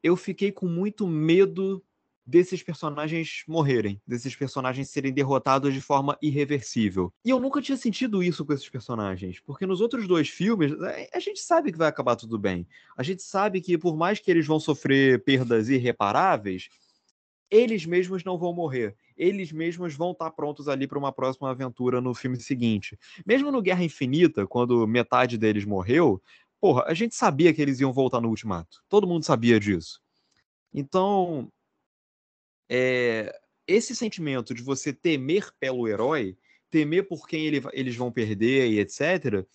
eu fiquei com muito medo desses personagens morrerem, desses personagens serem derrotados de forma irreversível. E eu nunca tinha sentido isso com esses personagens, porque nos outros dois filmes é, a gente sabe que vai acabar tudo bem. A gente sabe que por mais que eles vão sofrer perdas irreparáveis, eles mesmos não vão morrer. Eles mesmos vão estar prontos ali para uma próxima aventura no filme seguinte. Mesmo no Guerra Infinita, quando metade deles morreu, porra, a gente sabia que eles iam voltar no Ultimato. Todo mundo sabia disso. Então, é, esse sentimento de você temer pelo herói, temer por quem ele, eles vão perder e etc.,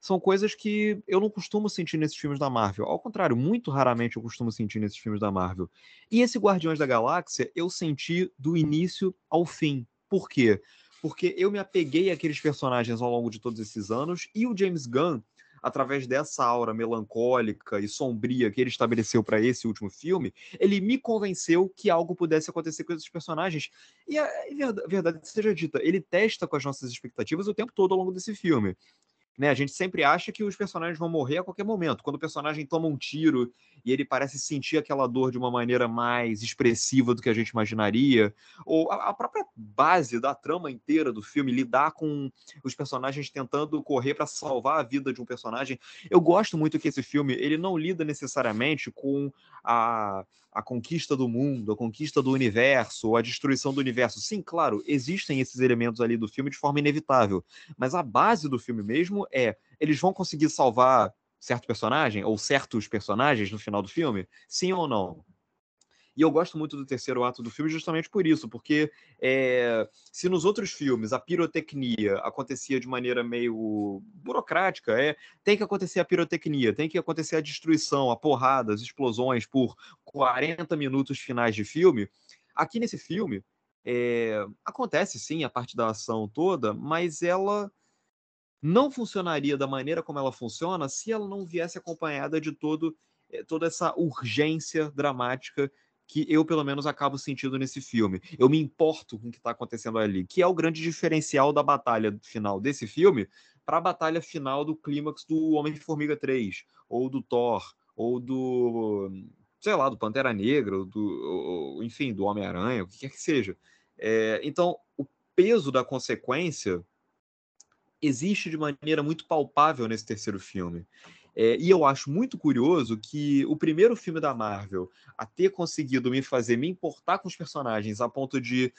são coisas que eu não costumo sentir nesses filmes da Marvel. Ao contrário, muito raramente eu costumo sentir nesses filmes da Marvel. E esse Guardiões da Galáxia eu senti do início ao fim. Por quê? Porque eu me apeguei àqueles personagens ao longo de todos esses anos e o James Gunn através dessa aura melancólica e sombria que ele estabeleceu para esse último filme, ele me convenceu que algo pudesse acontecer com esses personagens. E a, verdade seja dita, ele testa com as nossas expectativas o tempo todo ao longo desse filme. Né, a gente sempre acha que os personagens vão morrer a qualquer momento. Quando o personagem toma um tiro e ele parece sentir aquela dor de uma maneira mais expressiva do que a gente imaginaria, ou a, a própria base da trama inteira do filme, lidar com os personagens tentando correr para salvar a vida de um personagem. Eu gosto muito que esse filme ele não lida necessariamente com a, a conquista do mundo, a conquista do universo, a destruição do universo. Sim, claro, existem esses elementos ali do filme de forma inevitável, mas a base do filme mesmo é eles vão conseguir salvar certo personagem ou certos personagens no final do filme? Sim ou não? E eu gosto muito do terceiro ato do filme justamente por isso, porque é, se nos outros filmes a pirotecnia acontecia de maneira meio burocrática, é tem que acontecer a pirotecnia, tem que acontecer a destruição, a porrada, as explosões por 40 minutos finais de filme. Aqui nesse filme é, acontece sim a parte da ação toda, mas ela não funcionaria da maneira como ela funciona se ela não viesse acompanhada de todo, eh, toda essa urgência dramática que eu, pelo menos, acabo sentindo nesse filme. Eu me importo com o que está acontecendo ali, que é o grande diferencial da batalha final desse filme para a batalha final do clímax do Homem-Formiga 3, ou do Thor, ou do, sei lá, do Pantera Negra, do, ou, enfim, do Homem-Aranha, o que quer que seja. É, então, o peso da consequência existe de maneira muito palpável nesse terceiro filme. É, e eu acho muito curioso que o primeiro filme da Marvel a ter conseguido me fazer me importar com os personagens a ponto de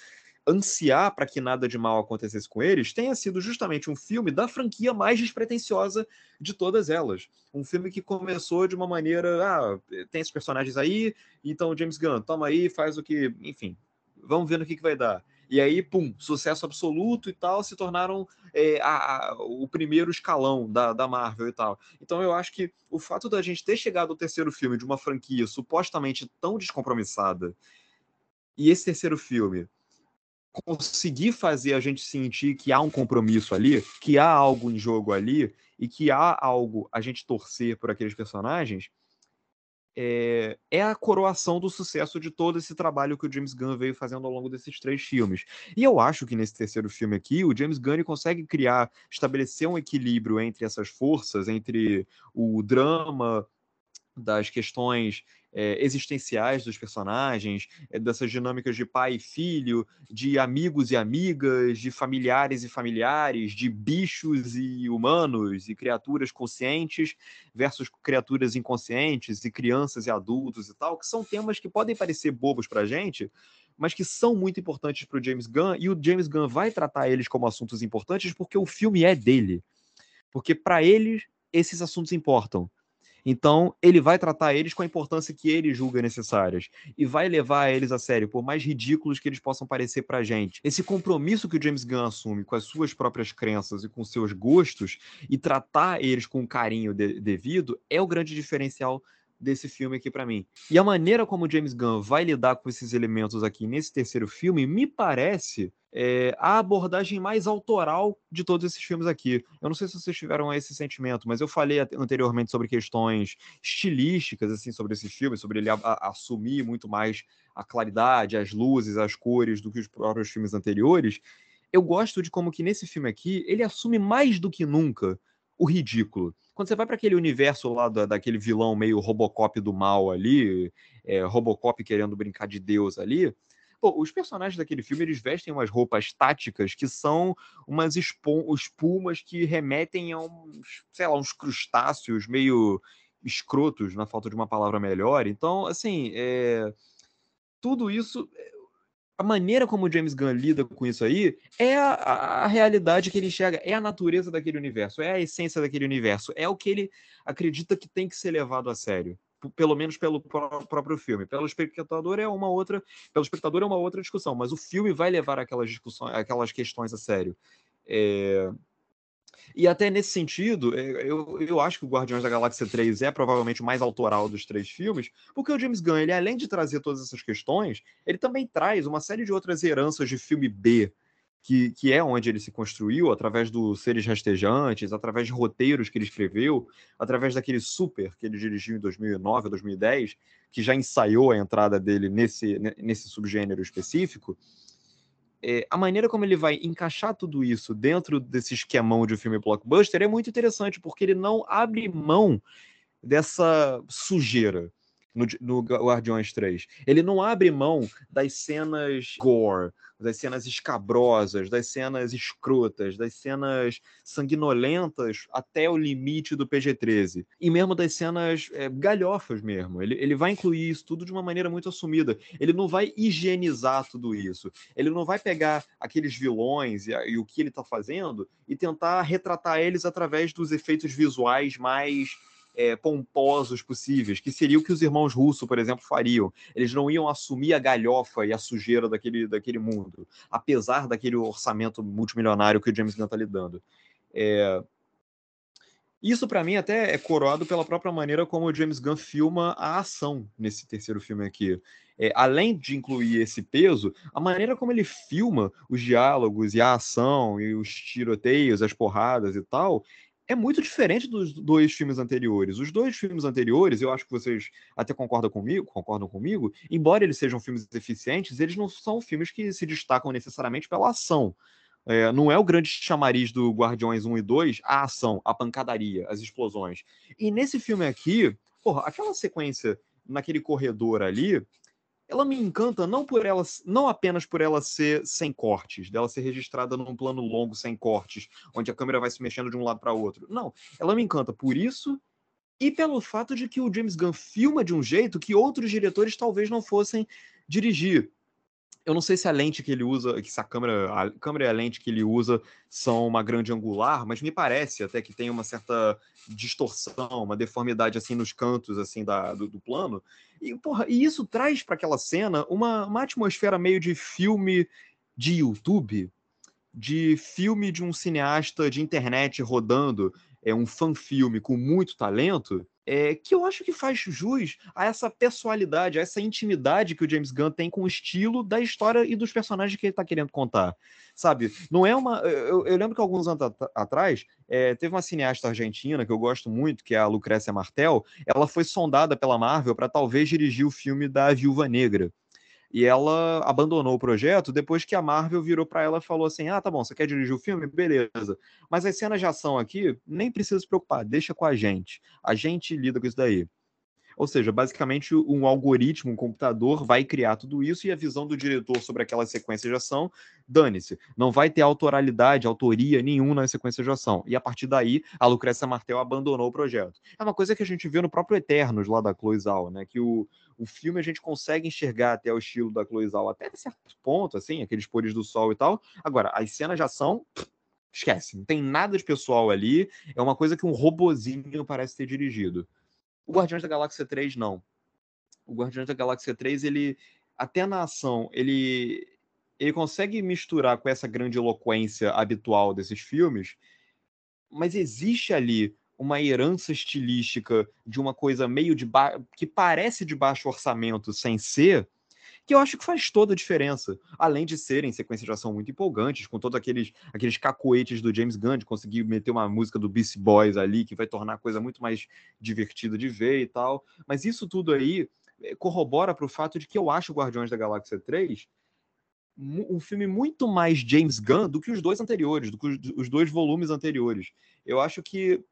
ansiar para que nada de mal acontecesse com eles, tenha sido justamente um filme da franquia mais despretensiosa de todas elas. Um filme que começou de uma maneira, ah, tem esses personagens aí, então James Gunn, toma aí, faz o que, enfim, vamos ver no que, que vai dar. E aí, pum, sucesso absoluto e tal, se tornaram é, a, a, o primeiro escalão da, da Marvel e tal. Então eu acho que o fato da gente ter chegado ao terceiro filme de uma franquia supostamente tão descompromissada, e esse terceiro filme conseguir fazer a gente sentir que há um compromisso ali, que há algo em jogo ali, e que há algo a gente torcer por aqueles personagens, é, é, a coroação do sucesso de todo esse trabalho que o James Gunn veio fazendo ao longo desses três filmes. E eu acho que nesse terceiro filme aqui, o James Gunn consegue criar, estabelecer um equilíbrio entre essas forças, entre o drama das questões é, existenciais dos personagens, é, dessas dinâmicas de pai e filho, de amigos e amigas, de familiares e familiares, de bichos e humanos, e criaturas conscientes versus criaturas inconscientes, e crianças e adultos e tal, que são temas que podem parecer bobos pra gente, mas que são muito importantes para o James Gunn, e o James Gunn vai tratar eles como assuntos importantes porque o filme é dele. Porque para ele esses assuntos importam. Então, ele vai tratar eles com a importância que ele julga necessárias e vai levar eles a sério, por mais ridículos que eles possam parecer pra gente. Esse compromisso que o James Gunn assume com as suas próprias crenças e com seus gostos e tratar eles com o carinho de devido é o grande diferencial desse filme aqui para mim. E a maneira como James Gunn vai lidar com esses elementos aqui nesse terceiro filme me parece é, a abordagem mais autoral de todos esses filmes aqui. Eu não sei se vocês tiveram esse sentimento, mas eu falei anteriormente sobre questões estilísticas, assim, sobre esse filme, sobre ele a, a, assumir muito mais a claridade, as luzes, as cores do que os próprios filmes anteriores. Eu gosto de como que nesse filme aqui ele assume mais do que nunca o ridículo. Quando você vai para aquele universo lá da, daquele vilão meio Robocop do mal ali, é, Robocop querendo brincar de Deus ali, Pô, os personagens daquele filme, eles vestem umas roupas táticas que são umas espumas que remetem a uns, sei lá, uns crustáceos meio escrotos, na falta de uma palavra melhor. Então, assim, é... tudo isso a maneira como o James Gunn lida com isso aí é a, a, realidade que ele enxerga, é a natureza daquele universo, é a essência daquele universo, é o que ele acredita que tem que ser levado a sério. Pelo menos pelo próprio filme. Pelo espectador é uma outra, pelo espectador é uma outra discussão, mas o filme vai levar aquelas discussões, aquelas questões a sério. É... E até nesse sentido, é, eu, eu acho que o Guardiões da Galáxia 3 é provavelmente o mais autoral dos três filmes, porque o James Gunn, ele, além de trazer todas essas questões, ele também traz uma série de outras heranças de filme B, que, que é onde ele se construiu, através dos Seres Rastejantes, através de roteiros que ele escreveu, através daquele Super que ele dirigiu em 2009, 2010, que já ensaiou a entrada dele nesse, nesse subgênero específico é, a maneira como ele vai encaixar tudo isso dentro desse esquemão de filme blockbuster é muito interessante, porque ele não abre mão dessa sujeira no, no Guardiões 3. Ele não abre mão das cenas gore, das cenas escabrosas, das cenas escrotas, das cenas sanguinolentas até o limite do PG-13. E mesmo das cenas é, galhofas mesmo. Ele, ele vai incluir isso tudo de uma maneira muito assumida. Ele não vai higienizar tudo isso. Ele não vai pegar aqueles vilões e, e o que ele está fazendo e tentar retratar eles através dos efeitos visuais mais é, pomposos possíveis, que seria o que os irmãos russos, por exemplo, fariam. Eles não iam assumir a galhofa e a sujeira daquele, daquele mundo, apesar daquele orçamento multimilionário que o James Gunn está lidando. É... Isso, para mim, até é coroado pela própria maneira como o James Gunn filma a ação nesse terceiro filme aqui. É, além de incluir esse peso, a maneira como ele filma os diálogos e a ação e os tiroteios, as porradas e tal, é muito diferente dos dois filmes anteriores. Os dois filmes anteriores, eu acho que vocês até concordam comigo, concordam comigo, embora eles sejam filmes eficientes, eles não são filmes que se destacam necessariamente pela ação. É, não é o grande chamariz do Guardiões 1 e 2 a ação, a pancadaria, as explosões. E nesse filme aqui, porra, aquela sequência naquele corredor ali, ela me encanta não por ela, não apenas por ela ser sem cortes, dela ser registrada num plano longo sem cortes, onde a câmera vai se mexendo de um lado para outro. Não, ela me encanta por isso e pelo fato de que o James Gunn filma de um jeito que outros diretores talvez não fossem dirigir eu não sei se a lente que ele usa, se a câmera, a câmera e a lente que ele usa são uma grande angular, mas me parece até que tem uma certa distorção, uma deformidade assim nos cantos assim da, do, do plano. E, porra, e isso traz para aquela cena uma, uma atmosfera meio de filme de YouTube, de filme de um cineasta de internet rodando, é um fan filme com muito talento é, que eu acho que faz jus a essa pessoalidade, a essa intimidade que o James Gunn tem com o estilo da história e dos personagens que ele está querendo contar. Sabe? Não é uma. Eu, eu lembro que alguns anos at atrás é, teve uma cineasta argentina que eu gosto muito, que é a Lucrécia Martel. Ela foi sondada pela Marvel para talvez dirigir o filme da Viúva Negra. E ela abandonou o projeto depois que a Marvel virou para ela e falou assim: ah, tá bom, você quer dirigir o filme? Beleza. Mas as cenas de ação aqui, nem precisa se preocupar, deixa com a gente. A gente lida com isso daí. Ou seja, basicamente um algoritmo, um computador vai criar tudo isso e a visão do diretor sobre aquela sequência de ação, dane-se. Não vai ter autoralidade, autoria nenhuma na sequência de ação. E a partir daí, a Lucrécia Martel abandonou o projeto. É uma coisa que a gente vê no próprio Eternos, lá da Chloe Zhao, né? Que o, o filme a gente consegue enxergar até o estilo da Chloe Zhao, até certo ponto, assim, aqueles pores do sol e tal. Agora, as cenas de ação, esquece, não tem nada de pessoal ali, é uma coisa que um robozinho parece ter dirigido. O Guardiões da Galáxia 3, não. O Guardiões da Galáxia 3, ele, até na ação, ele, ele consegue misturar com essa grande eloquência habitual desses filmes, mas existe ali uma herança estilística de uma coisa meio de ba... que parece de baixo orçamento sem ser, que eu acho que faz toda a diferença. Além de serem sequências de ação muito empolgantes, com todos aqueles, aqueles cacoetes do James Gunn, de conseguir meter uma música do Beast Boys ali, que vai tornar a coisa muito mais divertida de ver e tal. Mas isso tudo aí eh, corrobora para o fato de que eu acho Guardiões da Galáxia 3 um filme muito mais James Gunn do que os dois anteriores, do que os dois volumes anteriores. Eu acho que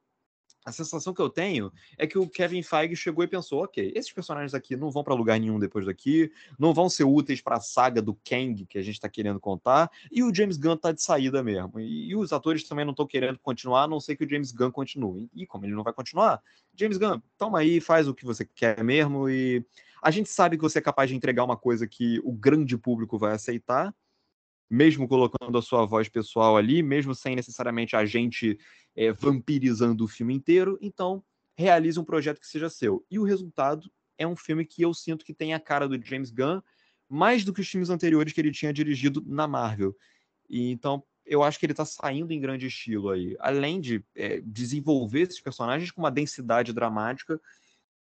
a sensação que eu tenho é que o Kevin Feige chegou e pensou: ok, esses personagens aqui não vão para lugar nenhum depois daqui, não vão ser úteis para a saga do Kang que a gente está querendo contar, e o James Gunn tá de saída mesmo. E, e os atores também não estão querendo continuar, a não ser que o James Gunn continue. E como ele não vai continuar, James Gunn, toma aí, faz o que você quer mesmo, e a gente sabe que você é capaz de entregar uma coisa que o grande público vai aceitar mesmo colocando a sua voz pessoal ali, mesmo sem necessariamente a gente é, vampirizando o filme inteiro. Então, realize um projeto que seja seu. E o resultado é um filme que eu sinto que tem a cara do James Gunn mais do que os filmes anteriores que ele tinha dirigido na Marvel. E então eu acho que ele está saindo em grande estilo aí, além de é, desenvolver esses personagens com uma densidade dramática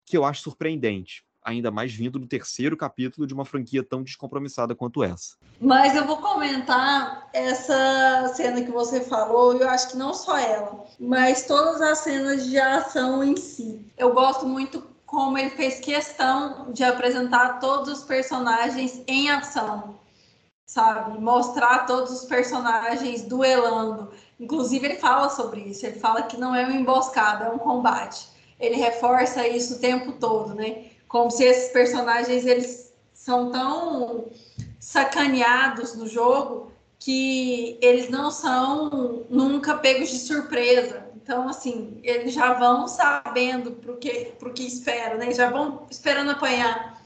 que eu acho surpreendente ainda mais vindo do terceiro capítulo de uma franquia tão descompromissada quanto essa. Mas eu vou comentar essa cena que você falou, eu acho que não só ela, mas todas as cenas de ação em si. Eu gosto muito como ele fez questão de apresentar todos os personagens em ação, sabe? Mostrar todos os personagens duelando. Inclusive, ele fala sobre isso, ele fala que não é uma emboscada, é um combate. Ele reforça isso o tempo todo, né? Como se esses personagens eles são tão sacaneados no jogo que eles não são nunca pegos de surpresa. Então, assim, eles já vão sabendo pro que, que esperam, né? Já vão esperando apanhar.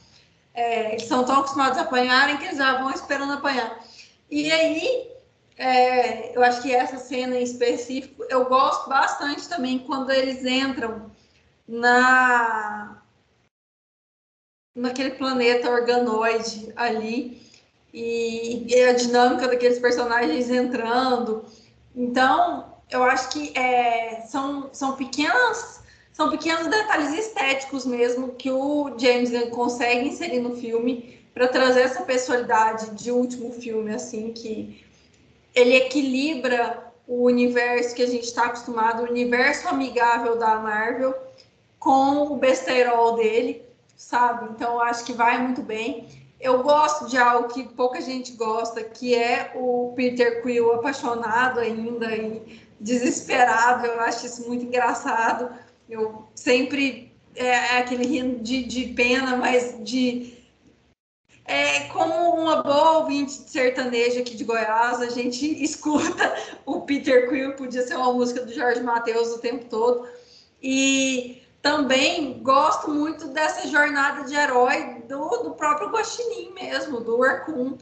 É, eles são tão acostumados a apanharem que eles já vão esperando apanhar. E aí, é, eu acho que essa cena em específico, eu gosto bastante também quando eles entram na naquele planeta organoide ali e, e a dinâmica daqueles personagens entrando. Então, eu acho que é, são, são pequenas são pequenos detalhes estéticos mesmo que o James Gunn consegue inserir no filme para trazer essa personalidade de último filme assim que ele equilibra o universo que a gente está acostumado, o universo amigável da Marvel com o besteirol dele sabe? Então acho que vai muito bem. Eu gosto de algo que pouca gente gosta, que é o Peter Quill apaixonado ainda e desesperado. Eu acho isso muito engraçado. Eu sempre é, é aquele rindo de, de pena, mas de é, como uma boa ouvinte de sertanejo aqui de Goiás, a gente escuta o Peter Quill, podia ser uma música do Jorge Mateus o tempo todo. E também gosto muito dessa jornada de herói do, do próprio Guaxinim mesmo, do Raccoon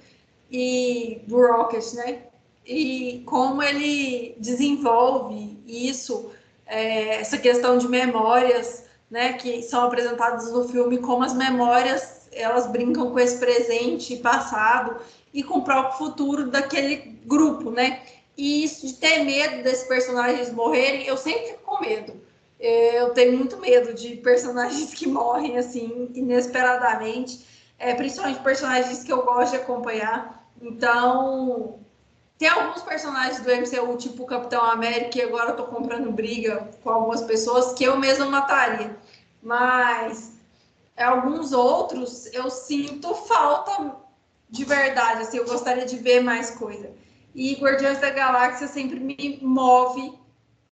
e do Rocket, né? E como ele desenvolve isso, é, essa questão de memórias, né, que são apresentadas no filme, como as memórias elas brincam com esse presente e passado e com o próprio futuro daquele grupo, né? E isso de ter medo desses personagens morrerem, eu sempre fico com medo Eu tenho muito medo de personagens que morrem assim inesperadamente, é, principalmente personagens que eu gosto de acompanhar. Então, tem alguns personagens do MCU, tipo o Capitão América, e agora eu tô comprando briga com algumas pessoas que eu mesma mataria. Mas alguns outros eu sinto falta de verdade, assim, eu gostaria de ver mais coisa. E Guardiões da Galáxia sempre me move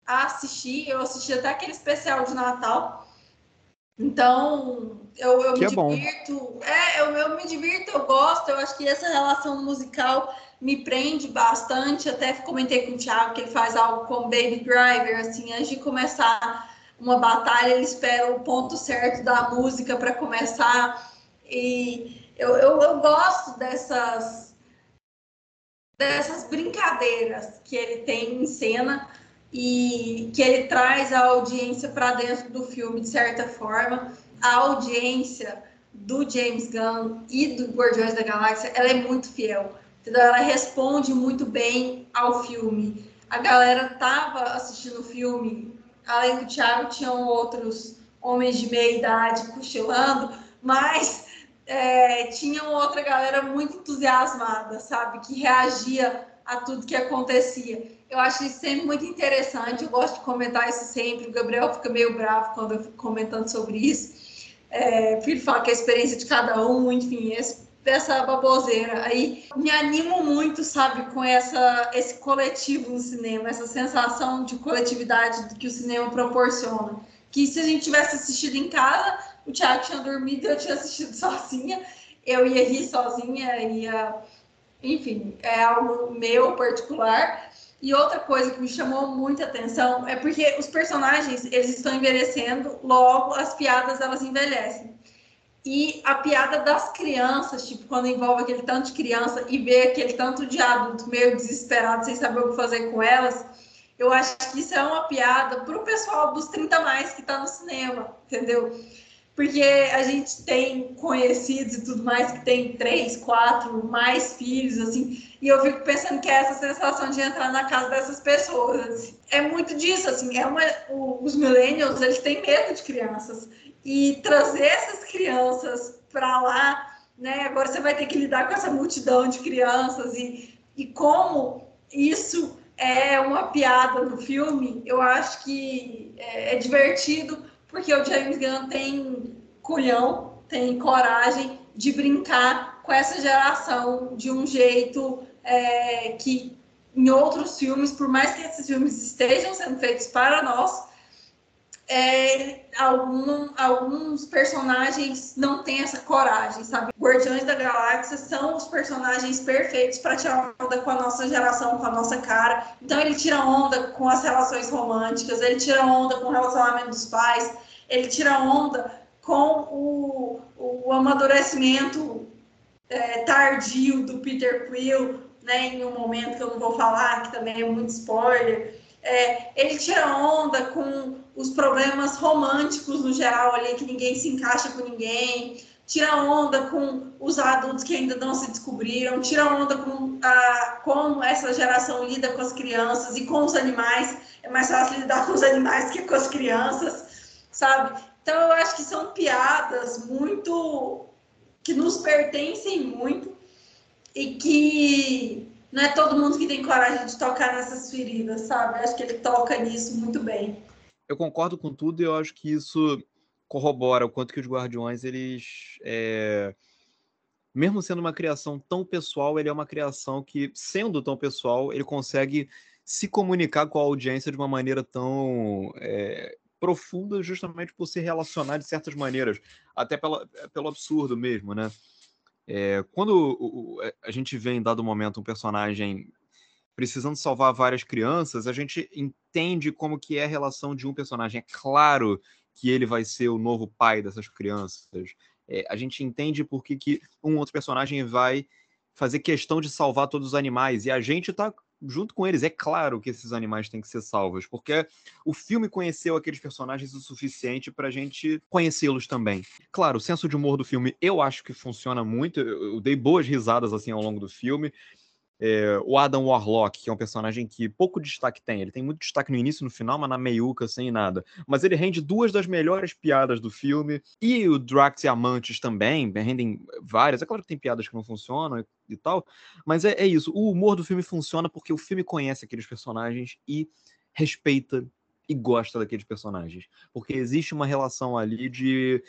a assistir. Eu assisti até aquele especial de Natal. Então, eu, eu me é divirto. É, eu, eu me divirto, eu gosto. Eu acho que essa relação musical me prende bastante. Até comentei com o Thiago que ele faz algo com Baby Driver, assim, antes de começar uma batalha, ele espera o ponto certo da música para começar. E eu, eu, eu gosto dessas dessas brincadeiras que ele tem em cena e que ele traz a audiência para dentro do filme de certa forma. A audiência do James Gunn e do Guardiões da Galáxia, ela é muito fiel. Entendeu? Ela responde muito bem ao filme. A galera tava assistindo o filme, além do Thiago, tinham outros homens de meia idade cochilando, mas é, tinham outra galera muito entusiasmada, sabe? Que reagia a tudo que acontecia. Eu acho isso sempre muito interessante, eu gosto de comentar isso sempre. O Gabriel fica meio bravo quando eu fico comentando sobre isso. É, prefiro falar que é a experiência de cada um, enfim, essa baboseira. Aí me animo muito, sabe, com essa, esse coletivo no cinema, essa sensação de coletividade que o cinema proporciona. Que se a gente tivesse assistido em casa, o Thiago tinha dormido, eu tinha assistido sozinha, eu ia rir sozinha, ia. Enfim, é algo meu particular. E outra coisa que me chamou muita atenção é porque os personagens eles estão envelhecendo, logo as piadas elas envelhecem. E a piada das crianças, tipo, quando envolve aquele tanto de criança e vê aquele tanto de adulto meio desesperado, sem saber o que fazer com elas, eu acho que isso é uma piada para o pessoal dos 30 mais que está no cinema, entendeu? Porque a gente tem conhecidos e tudo mais que tem três, quatro, mais filhos, assim, e eu fico pensando que é essa sensação de entrar na casa dessas pessoas. Assim. É muito disso, assim, é uma, os millennials, eles têm medo de crianças, e trazer essas crianças para lá, né, agora você vai ter que lidar com essa multidão de crianças, e, e como isso é uma piada no filme, eu acho que é, é divertido, porque o James Gunn tem culhão, tem coragem de brincar com essa geração de um jeito é, que em outros filmes, por mais que esses filmes estejam sendo feitos para nós, é, algum, alguns personagens não têm essa coragem, sabe? Guardiões da Galáxia são os personagens perfeitos para tirar onda com a nossa geração, com a nossa cara. Então ele tira onda com as relações românticas, ele tira onda com o relacionamento dos pais, ele tira onda com o, o amadurecimento é, tardio do Peter Quill, né, em um momento que eu não vou falar, que também é muito spoiler. É, ele tira onda com os problemas românticos no geral ali, que ninguém se encaixa com ninguém, tira onda com os adultos que ainda não se descobriram, tira onda com a, como essa geração lida com as crianças e com os animais. É mais fácil lidar com os animais que com as crianças sabe? Então eu acho que são piadas muito que nos pertencem muito e que não é todo mundo que tem coragem de tocar nessas feridas, sabe? Eu acho que ele toca nisso muito bem. Eu concordo com tudo e eu acho que isso corrobora o quanto que os Guardiões, eles. É... Mesmo sendo uma criação tão pessoal, ele é uma criação que, sendo tão pessoal, ele consegue se comunicar com a audiência de uma maneira tão é, profunda justamente por se relacionar de certas maneiras, até pela, pelo absurdo mesmo, né? É, quando o, é, a gente vê em dado momento um personagem precisando salvar várias crianças, a gente entende como que é a relação de um personagem. É claro que ele vai ser o novo pai dessas crianças. É, a gente entende por que, que um outro personagem vai fazer questão de salvar todos os animais. E a gente está junto com eles. É claro que esses animais têm que ser salvos, porque o filme conheceu aqueles personagens o suficiente para a gente conhecê-los também. Claro, o senso de humor do filme eu acho que funciona muito. Eu, dei boas risadas assim ao longo do filme. É, o Adam Warlock, que é um personagem que pouco destaque tem. Ele tem muito destaque no início e no final, mas na meiuca, sem nada. Mas ele rende duas das melhores piadas do filme. E o Drax e Amantes também rendem várias. É claro que tem piadas que não funcionam e tal. Mas é, é isso. O humor do filme funciona porque o filme conhece aqueles personagens e respeita e gosta daqueles personagens. Porque existe uma relação ali de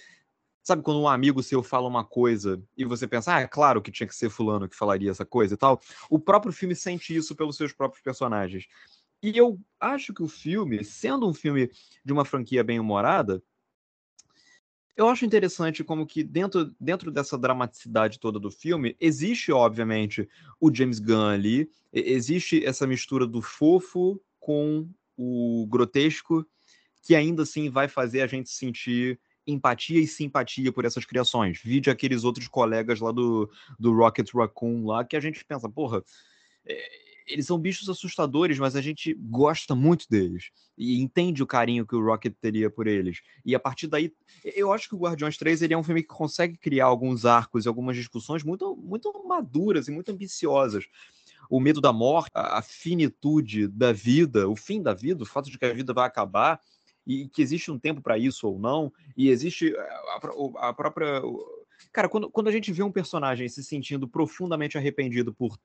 Sabe quando um amigo seu fala uma coisa e você pensa, ah, é claro que tinha que ser fulano que falaria essa coisa e tal? O próprio filme sente isso pelos seus próprios personagens. E eu acho que o filme, sendo um filme de uma franquia bem humorada, eu acho interessante como que dentro, dentro dessa dramaticidade toda do filme, existe, obviamente, o James Gunn ali, existe essa mistura do fofo com o grotesco, que ainda assim vai fazer a gente sentir empatia e simpatia por essas criações. Vide aqueles outros colegas lá do, do Rocket Raccoon lá, que a gente pensa, porra, é, eles são bichos assustadores, mas a gente gosta muito deles e entende o carinho que o Rocket teria por eles. E a partir daí, eu acho que o Guardiões 3 ele é um filme que consegue criar alguns arcos e algumas discussões muito, muito maduras e muito ambiciosas. O medo da morte, a finitude da vida, o fim da vida, o fato de que a vida vai acabar, e que existe um tempo para isso ou não, e existe eh, a, a, própria. Cara, quando, quando a gente vê um personagem se sentindo profundamente arrependido por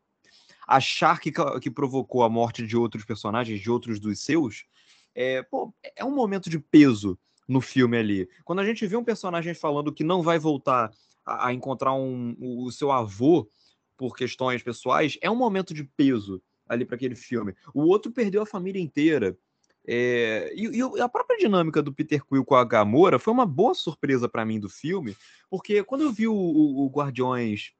achar que, que provocou a morte de outros personagens, de outros dos seus, é, pô, é um momento de peso no filme ali. Quando a gente vê um personagem falando que não vai voltar a, a encontrar um, o seu avô por questões pessoais, é um momento de peso ali para aquele filme. O outro perdeu a família inteira. É, e, e, a própria dinâmica do Peter Quill com a Gamora foi uma boa surpresa para mim do filme, porque quando eu vi o, o, o Guardiões,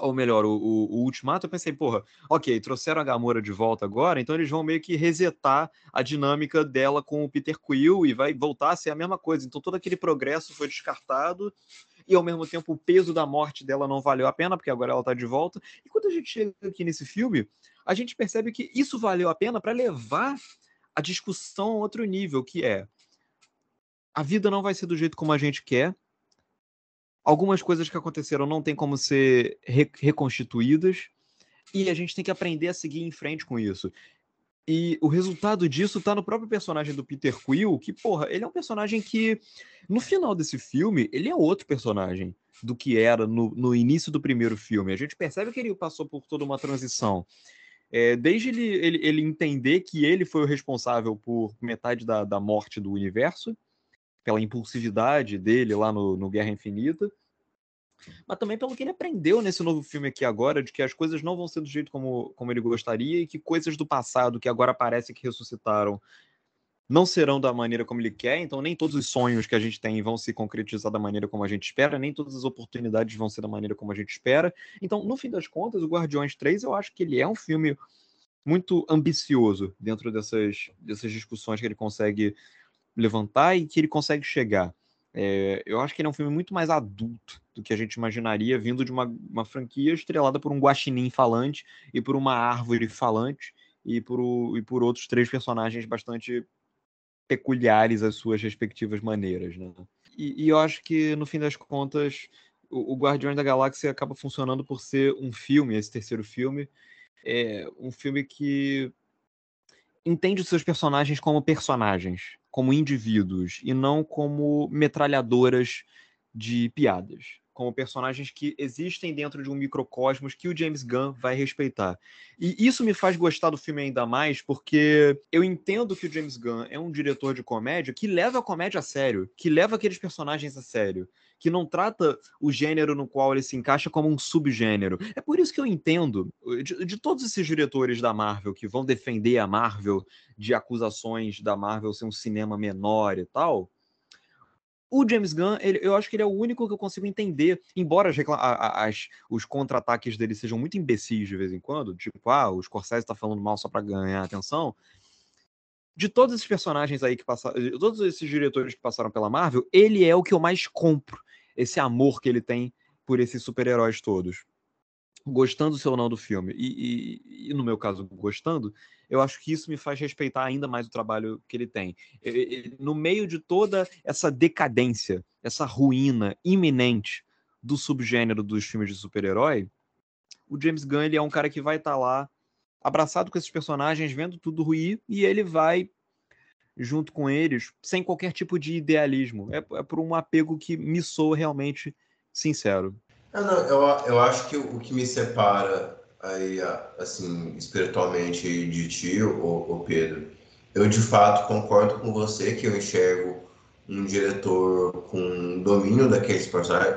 ou melhor, o, o, Ultimato, eu pensei, porra, ok, trouxeram a Gamora de volta agora, então eles vão meio que resetar a dinâmica dela com o Peter Quill e vai voltar a ser a mesma coisa. Então todo aquele progresso foi descartado e ao mesmo tempo o peso da morte dela não valeu a pena, porque agora ela tá de volta. E quando a gente chega aqui nesse filme, a gente percebe que isso valeu a pena para levar a discussão a outro nível, que é a vida não vai ser do jeito como a gente quer. Algumas coisas que aconteceram não tem como ser re reconstituídas e a gente tem que aprender a seguir em frente com isso. E o resultado disso tá no próprio personagem do Peter Quill, que, porra, ele é um personagem que, no final desse filme, ele é outro personagem do que era no, no início do primeiro filme. A gente percebe que ele passou por toda uma transição. É, desde ele, ele, ele, entender que ele foi o responsável por metade da, da morte do universo, pela impulsividade dele lá no, no Guerra Infinita, mas também pelo que ele aprendeu nesse novo filme aqui agora, de que as coisas não vão ser do jeito como, como ele gostaria e que coisas do passado que agora parece que ressuscitaram não serão da maneira como ele quer, então nem todos os sonhos que a gente tem vão se concretizar da maneira como a gente espera, nem todas as oportunidades vão ser da maneira como a gente espera. Então, no fim das contas, o Guardiões 3, eu acho que ele é um filme muito ambicioso dentro dessas, dessas discussões que ele consegue levantar e que ele consegue chegar. É, eu acho que ele é um filme muito mais adulto do que a gente imaginaria, vindo de uma, uma franquia estrelada por um guaxinim falante e por uma árvore falante e por, e por outros três personagens bastante peculiares às suas respectivas maneiras, né? E, e, eu acho que, no fim das contas, o, o Guardiões da Galáxia acaba funcionando por ser um filme, esse terceiro filme, é um filme que entende os seus personagens como personagens, como indivíduos, e não como metralhadoras de piadas como personagens que existem dentro de um microcosmos que o James Gunn vai respeitar. E isso me faz gostar do filme ainda mais, porque eu entendo que o James Gunn é um diretor de comédia que leva a comédia a sério, que leva aqueles personagens a sério, que não trata o gênero no qual ele se encaixa como um subgênero. É por isso que eu entendo, de, de todos esses diretores da Marvel que vão defender a Marvel de acusações da Marvel ser um cinema menor e tal, o James Gunn, ele, eu acho que ele é o único que eu consigo entender, embora as, as, os contra-ataques dele sejam muito imbecis de vez em quando, tipo, ah, o Scorsese tá falando mal só para ganhar atenção. De todos esses personagens aí que passaram, de todos esses diretores que passaram pela Marvel, ele é o que eu mais compro, esse amor que ele tem por esses super-heróis todos gostando se ou não do filme, e, e, e, no meu caso, gostando, eu acho que isso me faz respeitar ainda mais o trabalho que ele tem. no meio de toda essa decadência, essa ruína iminente do subgênero dos filmes de super-herói, o James Gunn ele é um cara que vai estar tá lá abraçado com esses personagens, vendo tudo ruir, e ele vai junto com eles, sem qualquer tipo de idealismo. É, é por um apego que me soa realmente sincero. Ah, não, eu, eu acho que o que me separa aí, assim, espiritualmente de ti, o, Pedro, eu de fato concordo com você que eu enxergo um diretor com domínio daqueles personagens,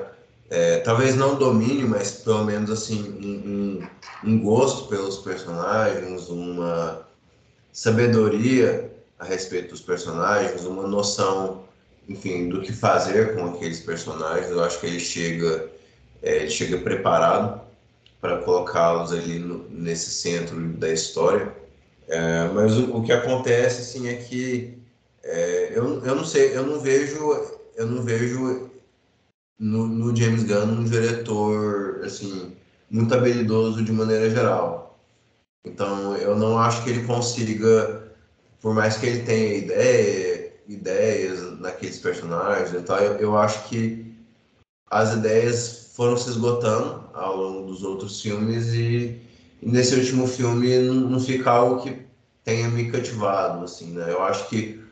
é, talvez não domínio, mas pelo menos assim um, um, um, gosto pelos personagens, uma sabedoria a respeito dos personagens, uma noção, enfim, do que fazer com aqueles personagens. Eu acho que ele chega, é, chega preparado para colocá-los ali no, nesse centro da história. É, mas o, o, que acontece assim é que é, eu, eu não sei, eu não vejo, eu não vejo no, no, James Gunn um diretor assim muito habilidoso de maneira geral. Então eu não acho que ele consiga, por mais que ele tenha ideia, ideias naqueles personagens e tal, eu, eu acho que as ideias foram se esgotando ao longo dos outros filmes e, e nesse último filme não, não fica algo que tenha me cativado, assim, né? Eu acho que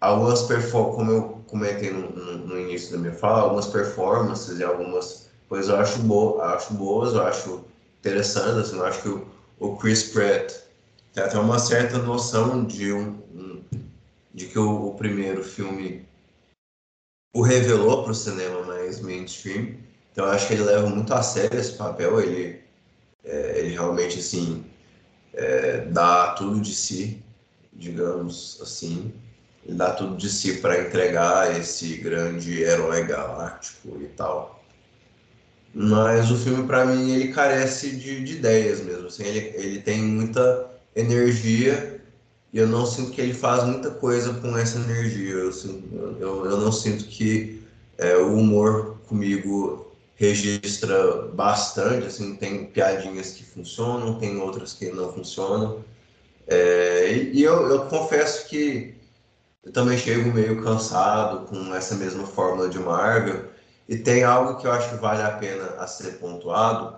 algumas performances, como eu comentei no, no, início da minha fala, algumas performances e algumas coisas eu acho, bo acho boas, eu acho interessantes, assim, eu acho que o, o Chris Pratt tem até uma certa noção de um, um de que o, o, primeiro filme o revelou para o cinema mais mainstream, então eu acho que ele leva muito a sério esse papel, ele, é, ele realmente assim é, dá tudo de si, digamos assim, ele dá tudo de si para entregar esse grande herói galáctico e tal. Mas o filme, para mim, ele carece de, de, ideias mesmo. Assim, ele, ele tem muita energia e eu não sinto que ele faz muita coisa com essa energia. Eu, eu, eu não sinto que é, o humor comigo registra bastante. Assim, tem piadinhas que funcionam, tem outras que não funcionam. É, e, e eu, eu confesso que eu também chego meio cansado com essa mesma fórmula de Marvel. E tem algo que eu acho que vale a pena a ser pontuado,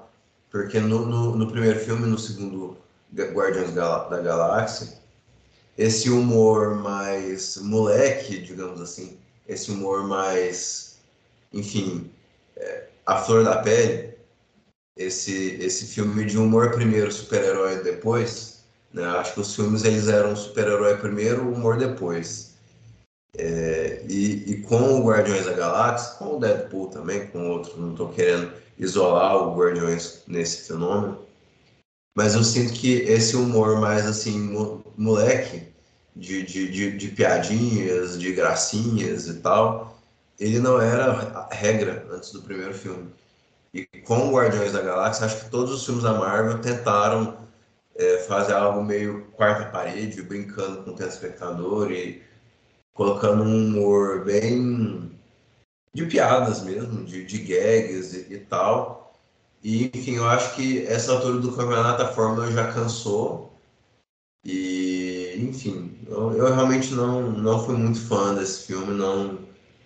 porque no, no, no primeiro filme, no segundo Guardiões da Galáxia, esse humor mais moleque, digamos assim, esse humor mais, enfim, é, a flor da pele, esse, esse filme de humor primeiro, super-herói depois, né? Acho que os filmes eles eram super-herói primeiro, humor depois. É, e, e, com o Guardiões da Galáxia, com o Deadpool também, com outros, não estou querendo isolar o Guardiões nesse fenômeno, mas eu sinto que esse humor mais assim, moleque, de, de, de, de piadinhas, de gracinhas e tal, ele não era regra antes do primeiro filme. E com Guardiões da Galáxia, acho que todos os filmes da Marvel tentaram é, fazer algo meio quarta parede, brincando com o telespectador e colocando um humor bem de piadas mesmo, de, de gags e, e, tal. E, enfim, eu acho que essa altura do campeonato a Fórmula já cansou. E, enfim, eu, eu, realmente não, não fui muito fã desse filme, não,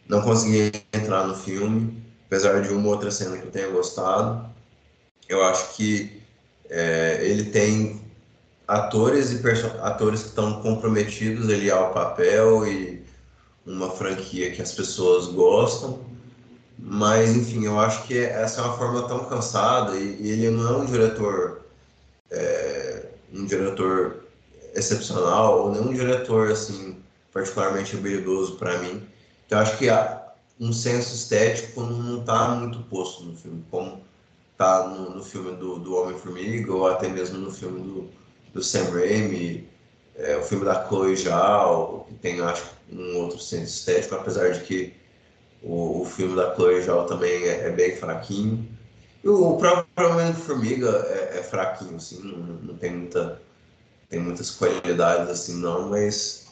não consegui entrar no filme, apesar de uma outra cena que eu tenha gostado. Eu acho que é, ele tem atores e atores que estão comprometidos ali ao papel e uma franquia que as pessoas gostam. Mas, enfim, eu acho que essa é uma forma tão cansada e, e ele não é um diretor é, um diretor excepcional ou nem um diretor assim particularmente habilidoso para mim. Eu acho que um senso estético não está muito posto no filme, como está no, no, filme do, do Homem-Formiga ou até mesmo no filme do, do Sam Raimi, é, o filme da Chloe Zhao, que tem, acho, um outro senso estético, apesar de que o, o filme da Chloe Zhao também é, é, bem fraquinho. E o, o próprio Homem-Formiga é, é, fraquinho, assim, não, não, tem, muita, tem muitas qualidades, assim, não, mas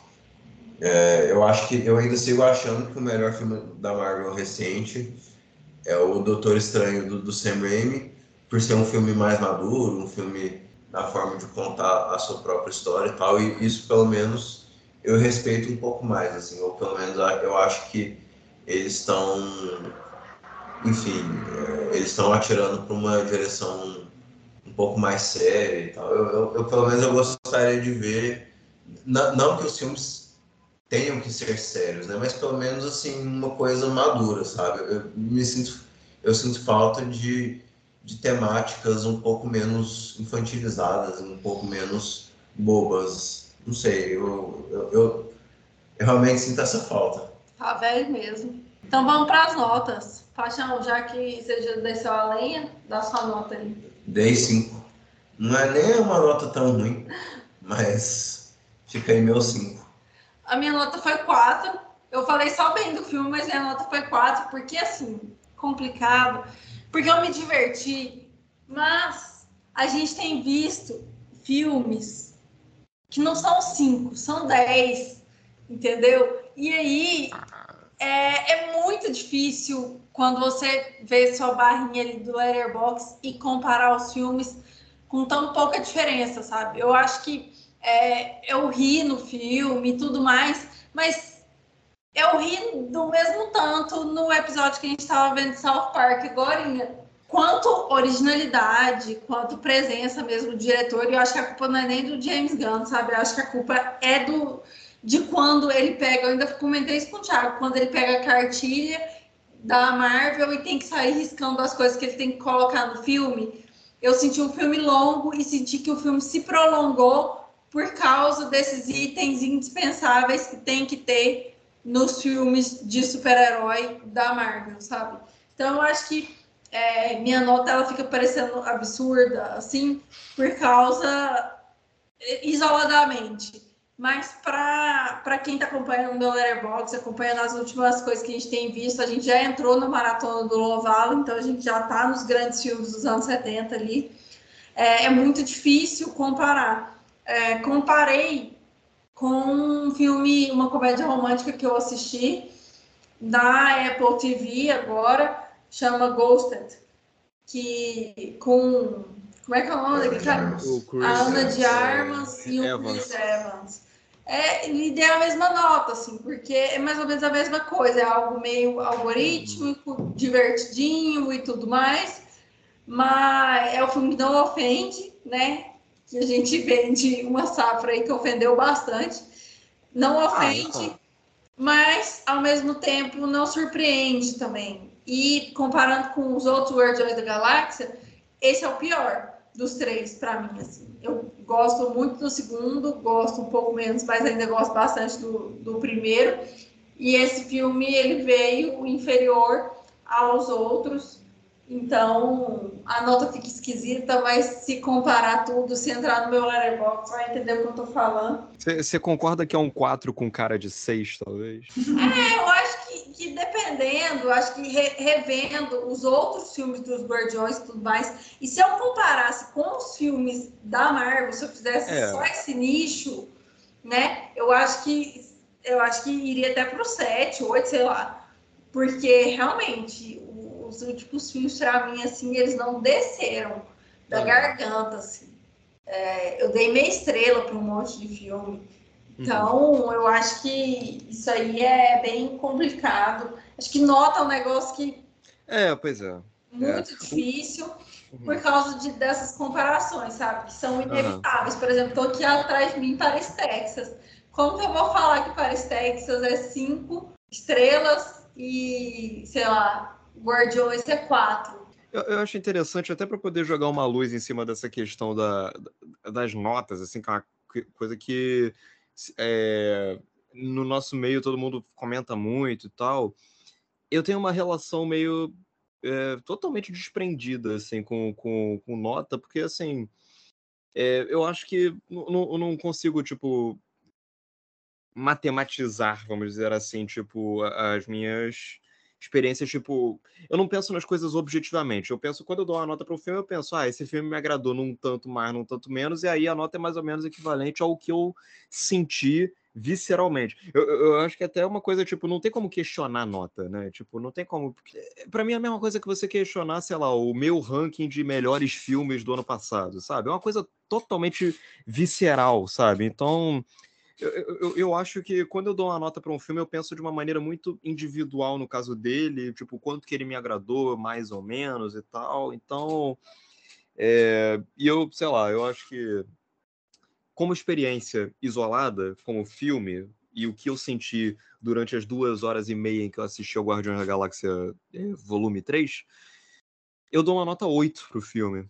é, eu acho que eu ainda sigo achando que o melhor filme da Marvel recente é o Doutor Estranho do, do Sam Raimi, por ser um filme mais maduro, um filme na forma de contar a sua própria história e tal, e isso pelo menos eu respeito um pouco mais, assim, ou pelo menos eu acho que eles estão, enfim, é, eles estão atirando para uma direção pouco mais séria e tal. Eu, eu, eu, pelo menos eu gostaria de ver, não, não que os filmes tenham que ser sérios, né? Mas pelo menos assim uma coisa madura, sabe? Eu me sinto, eu sinto falta de, de temáticas um pouco menos infantilizadas, um pouco menos bobas. Não sei, eu, eu, eu, eu realmente sinto essa falta. Tá velho mesmo. Então vamos para as notas. Paixão, já que você já desceu a lenha, dá sua nota aí. Dei 5. Não é nem uma nota tão ruim, mas fica aí meu 5. A minha nota foi 4. Eu falei só bem do filme, mas minha nota foi 4, porque assim, complicado. Porque eu me diverti, mas a gente tem visto filmes que não são 5, são 10, entendeu? E aí é, é muito difícil quando você vê sua barrinha ali do Letterboxd e comparar os filmes com tão pouca diferença, sabe? Eu acho que é, eu ri no filme e tudo mais, mas eu ri do mesmo tanto no episódio que a gente estava vendo de South Park agora, quanto originalidade, quanto presença mesmo do diretor, e eu acho que a culpa não é nem do James Gunn, sabe? Eu acho que a culpa é do de quando ele pega, eu ainda comentei isso com o Thiago, quando ele pega a cartilha da Marvel e tem que sair riscando as coisas que ele tem que colocar no filme. Eu senti um filme longo e senti que o filme se prolongou por causa desses itens indispensáveis que tem que ter nos filmes de super-herói da Marvel, sabe? Então eu acho que é, minha nota ela fica parecendo absurda, assim, por causa isoladamente. Mas para quem está acompanhando o meu Letterboxd, acompanhando as últimas coisas que a gente tem visto, a gente já entrou na maratona do Lovalo, então a gente já está nos grandes filmes dos anos 70 ali. É, é muito difícil comparar. É, comparei com um filme, uma comédia romântica que eu assisti da Apple TV agora, chama Ghosted, que com como é que é o nome daquele cara? A Ana de Armas e o Evans. Chris Evans. É, ele deu a mesma nota, assim, porque é mais ou menos a mesma coisa, é algo meio algorítmico, divertidinho e tudo mais, mas é o filme que não ofende, né? Que a gente vende uma safra aí que ofendeu bastante. Não ah, ofende, ah, mas ao mesmo tempo não surpreende também. E comparando com os outros Guardiões da Galáxia, esse é o pior dos três para mim, assim. Eu gosto muito do segundo, gosto um pouco menos, mas ainda gosto bastante do, do primeiro. E esse filme, ele veio inferior aos outros, então a nota fica esquisita, mas se comparar tudo, se entrar no meu letterbox, vai entender o que eu tô falando. Você concorda que é um 4 com cara de 6, talvez? É, eu acho que, que dependendo, acho que re, revendo os outros filmes dos Guardiões e tudo mais, e se eu comparasse com os filmes da Marvel, se eu fizesse é. só esse nicho, né, eu acho que eu acho que iria até pro 7, 8, sei lá. Porque realmente os últimos filmes, para mim, assim, eles não desceram da é. garganta, assim. É, eu dei meia estrela para um monte de filme. Então, uhum. eu acho que isso aí é bem complicado. Acho que nota um negócio que. É, pois é. Muito é. difícil uhum. por causa de, dessas comparações, sabe? Que são inevitáveis. Uhum. Por exemplo, estou aqui atrás de mim, Paris, Texas. Como que eu vou falar que Paris, Texas é cinco estrelas e, sei lá, Guardiões é 4. Eu, eu, acho interessante, até para poder jogar uma luz em cima dessa questão da, das notas, assim, que é uma coisa que é, no nosso meio todo mundo comenta muito e tal. Eu tenho uma relação meio é, totalmente desprendida assim, com, com, com nota, porque assim. É, eu acho que não, não consigo, tipo, matematizar, vamos dizer assim, tipo, as minhas experiências, tipo, eu não penso nas coisas objetivamente. Eu penso, quando eu dou uma nota para um filme, eu penso, ah, esse filme me agradou num tanto mais, num tanto menos, e aí a nota é mais ou menos equivalente ao que eu senti visceralmente. Eu, eu acho que até é uma coisa, tipo, não tem como questionar a nota, né? Tipo, não tem como. para mim é a mesma coisa que você questionar, sei lá, o meu ranking de melhores filmes do ano passado, sabe? É uma coisa totalmente visceral, sabe? Então. Eu, eu, eu, acho que quando eu dou uma nota para um filme, eu penso de uma maneira muito individual no caso dele, tipo, quanto que ele me agradou, mais ou menos e tal. Então, É, e eu, sei lá, eu acho que como experiência isolada, como filme, e o que eu senti durante as duas horas e meia em que eu assisti ao Guardiões da Galáxia é, volume 3, eu dou uma nota 8 pro filme.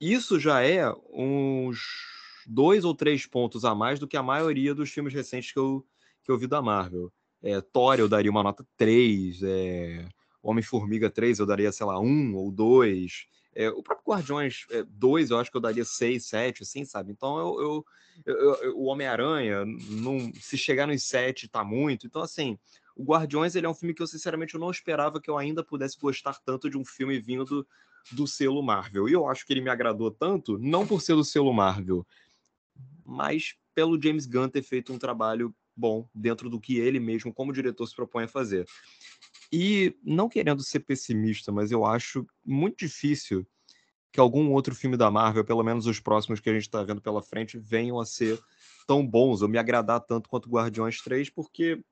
Isso já é uns dois ou três pontos a mais do que a maioria dos filmes recentes que eu, que eu vi da Marvel. É, Thor eu daria uma nota 3, é, Homem-Formiga 3 eu daria, sei lá, 1 ou 2. É, o próprio Guardiões 2 é, eu acho que eu daria 6, 7, assim, sabe? Então eu, eu, eu, eu o Homem-Aranha, se chegar nos 7 tá muito. Então, assim, o Guardiões ele é um filme que eu, sinceramente, eu não esperava que eu ainda pudesse gostar tanto de um filme vindo do, do selo Marvel. E eu acho que ele me agradou tanto, não por ser do selo Marvel, mas pelo James Gunn ter feito um trabalho bom dentro do que ele mesmo, como diretor, se propõe a fazer. E não querendo ser pessimista, mas eu acho muito difícil que algum outro filme da Marvel, pelo menos os próximos que a gente está vendo pela frente, venham a ser tão bons ou me agradar tanto quanto Guardiões 3, porque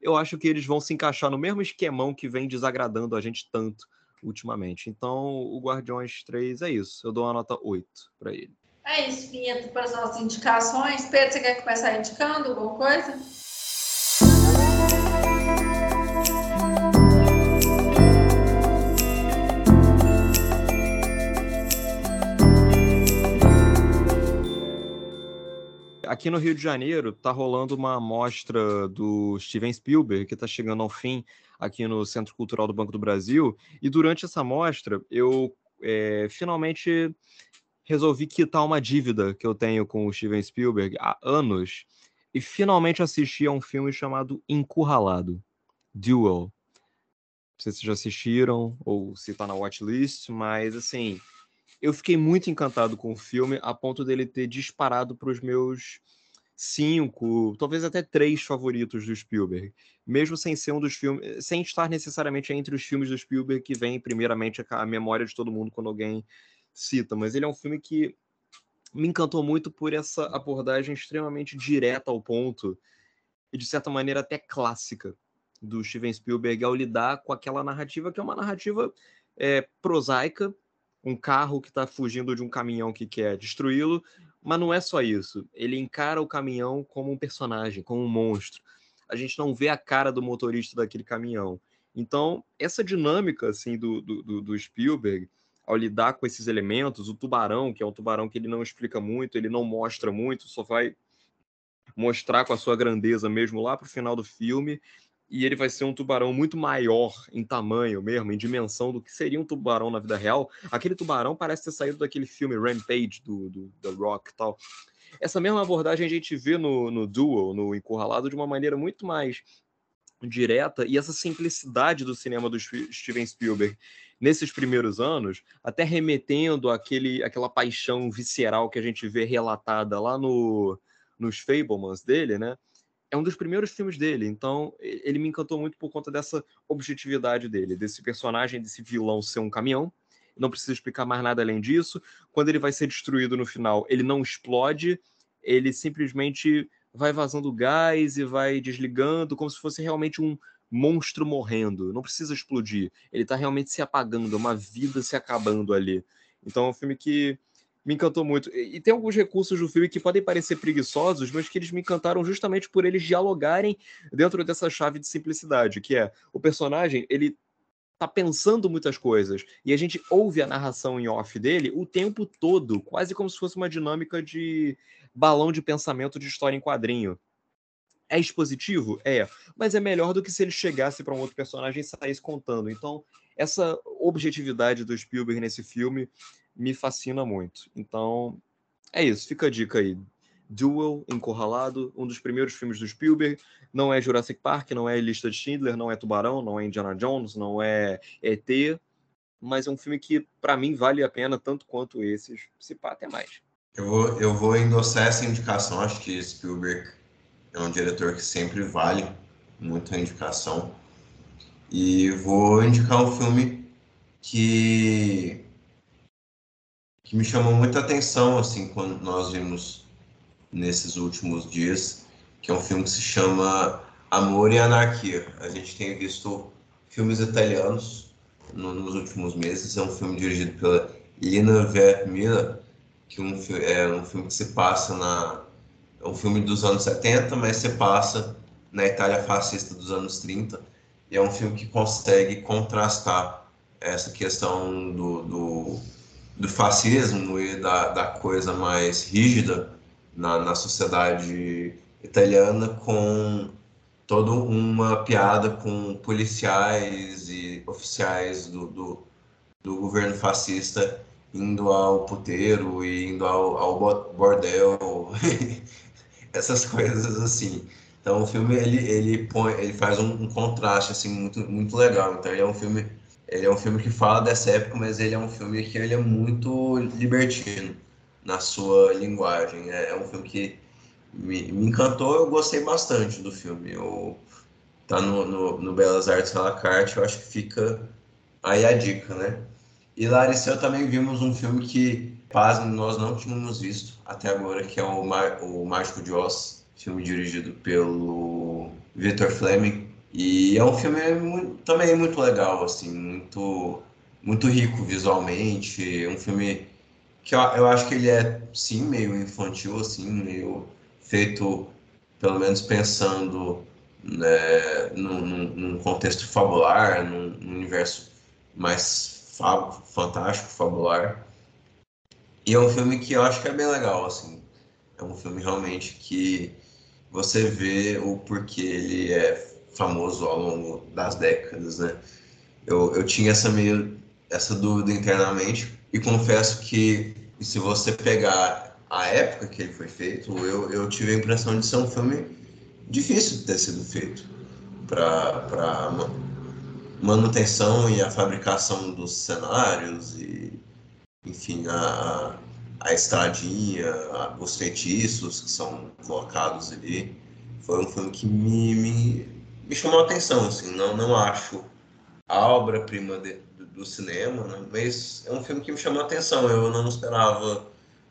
eu acho que eles vão se encaixar no mesmo esquemão que vem desagradando a gente tanto ultimamente. Então, o Guardiões 3 é isso. Eu dou uma nota 8 para ele. É isso, Vinheta, para as nossas indicações. Pedro, você quer começar indicando alguma coisa? aqui no Rio de Janeiro tá rolando uma amostra do Steven Spielberg, que está chegando ao fim aqui no Centro Cultural do Banco do Brasil. E durante essa amostra, eu é, finalmente resolvi quitar uma dívida que eu tenho com o Steven Spielberg há anos e finalmente assisti a um filme chamado Encurralado, Duel. Não sei se já assistiram ou se está na watchlist, mas assim, eu fiquei muito encantado com o filme, a ponto dele ter disparado para os meus cinco, talvez até três favoritos do Spielberg, mesmo sem ser um dos filmes, sem estar necessariamente entre os filmes do Spielberg que vem primeiramente a memória de todo mundo quando alguém cita, mas ele é um filme que me encantou muito por essa abordagem extremamente direta ao ponto e de certa maneira até clássica do Steven Spielberg ao lidar com aquela narrativa que é uma narrativa é, prosaica um carro que está fugindo de um caminhão que quer destruí-lo, mas não é só isso. Ele encara o caminhão como um personagem, como um monstro. A gente não vê a cara do motorista daquele caminhão. Então, essa dinâmica assim do, do, do Spielberg, ao lidar com esses elementos, o tubarão, que é um tubarão que ele não explica muito, ele não mostra muito, só vai mostrar com a sua grandeza mesmo lá para o final do filme e ele vai ser um tubarão muito maior em tamanho mesmo, em dimensão do que seria um tubarão na vida real. Aquele tubarão parece ter saído daquele filme Rampage do, do The Rock e tal. Essa mesma abordagem a gente vê no, no Duel, no Encurralado, de uma maneira muito mais direta e essa simplicidade do cinema do Steven Spielberg nesses primeiros anos, até remetendo àquele, àquela paixão visceral que a gente vê relatada lá no, nos Fablemans dele, né? é um dos primeiros filmes dele, então ele me encantou muito por conta dessa objetividade dele, desse personagem, desse vilão ser um caminhão. Não precisa explicar mais nada além disso. Quando ele vai ser destruído no final, ele não explode, ele simplesmente vai vazando gás e vai desligando, como se fosse realmente um monstro morrendo. Não precisa explodir. Ele está realmente se apagando, uma vida se acabando ali. Então é um filme que me encantou muito. E tem alguns recursos do filme que podem parecer preguiçosos, mas que eles me encantaram justamente por eles dialogarem dentro dessa chave de simplicidade, que é o personagem, ele tá pensando muitas coisas e a gente ouve a narração em off dele o tempo todo, quase como se fosse uma dinâmica de balão de pensamento de história em quadrinho. É expositivo? É, mas é melhor do que se ele chegasse para um outro personagem e saísse contando. Então, essa objetividade do Spielberg nesse filme me fascina muito. Então, é isso, fica a dica aí. Duel, Encurralado, um dos primeiros filmes do Spielberg. Não é Jurassic Park, não é Lista de Schindler, não é Tubarão, não é Indiana Jones, não é ET, mas é um filme que, para mim, vale a pena tanto quanto esses, se pá, até mais. Eu vou, eu vou endossar essa indicação, acho que Spielberg é um diretor que sempre vale muito a indicação. E vou indicar um filme que que me chamou muita atenção assim quando nós vimos nesses últimos dias, que é um filme que se chama Amor e Anarquia. A gente tem visto filmes italianos no, nos últimos meses. É um filme dirigido pela Lina Vermeer, que um, é um filme que se passa na. É um filme dos anos 70, mas se passa na Itália fascista dos anos 30. E é um filme que consegue contrastar essa questão do, do, do fascismo e da, da coisa mais rígida na, na sociedade italiana com toda uma piada com policiais e oficiais do, do, do governo fascista indo ao puteiro e indo ao, ao bordel, essas coisas assim. Então o filme ele, ele põe, ele faz um, um, contraste assim muito muito legal. Então ele é um filme ele é um filme que fala dessa época, mas ele é um filme que ele é muito libertino na sua linguagem. É, é um filme que me, me, encantou, eu gostei bastante do filme. Eu, tá no, no, no Belas Artes à la carte, eu acho que fica aí a dica, né? E Larissa, eu também vimos um filme que, pasme, nós não tínhamos visto até agora, que é o, o Mágico de Oz, filme dirigido pelo Victor Fleming. E é um filme muito, também muito legal, assim, muito, muito rico visualmente, um filme que eu, eu acho que ele é, sim, meio infantil, assim, meio feito, pelo menos pensando né, num, num, contexto fabular, num, num universo mais fab, fantástico, fabular. E é um filme que eu acho que é bem legal, assim. É um filme realmente que você vê o porquê ele é famoso ao longo das décadas, né? Eu, eu tinha essa meio essa dúvida internamente e confesso que se você pegar a época que ele foi feito, eu, eu tive a impressão de ser um filme difícil de ter sido feito para manutenção e a fabricação dos cenários e enfim a, a estradinha, os feitiços que são colocados ali foi um filme que me, me, me chamou a atenção assim não não acho a obra-prima do cinema, né? mas é um filme que me chamou a atenção. Eu não esperava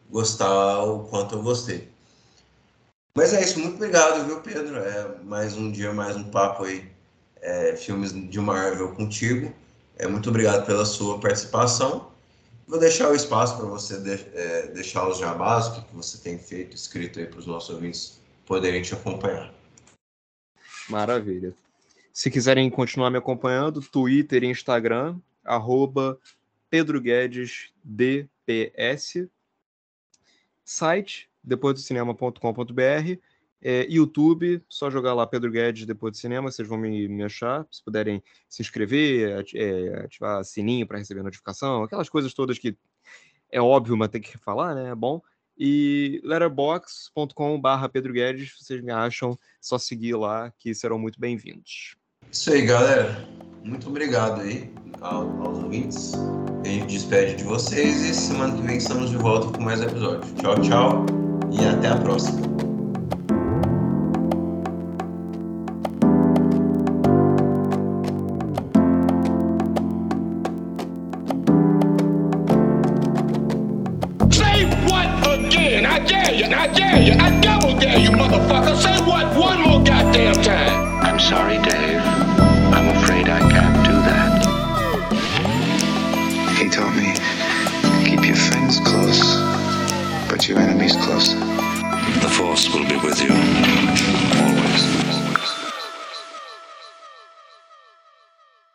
gostar o quanto eu gostei. Mas é isso, muito obrigado, viu, Pedro? É mais um dia, mais um papo aí, é, filmes de Marvel contigo. É, muito obrigado pela sua participação. Vou deixar o espaço para você de, é, deixar os jabás, o que você tem feito, escrito aí para os nossos ouvintes poderem te acompanhar. Maravilha. Se quiserem continuar me acompanhando, Twitter e Instagram, arroba Pedro Guedes DPS, site depois do cinema.com.br, é, YouTube, só jogar lá Pedro Guedes depois do cinema, vocês vão me, me achar. Se puderem se inscrever, é, ativar sininho para receber notificação, aquelas coisas todas que é óbvio, mas tem que falar, né? É bom. E letterbox.com/barra Pedro Guedes, vocês me acham, só seguir lá que serão muito bem-vindos. Isso aí, galera. Muito obrigado aí aos ouvintes. A gente despede de vocês e semana que vem estamos de volta com mais episódios. Tchau, tchau e até a próxima. The Force will be with you.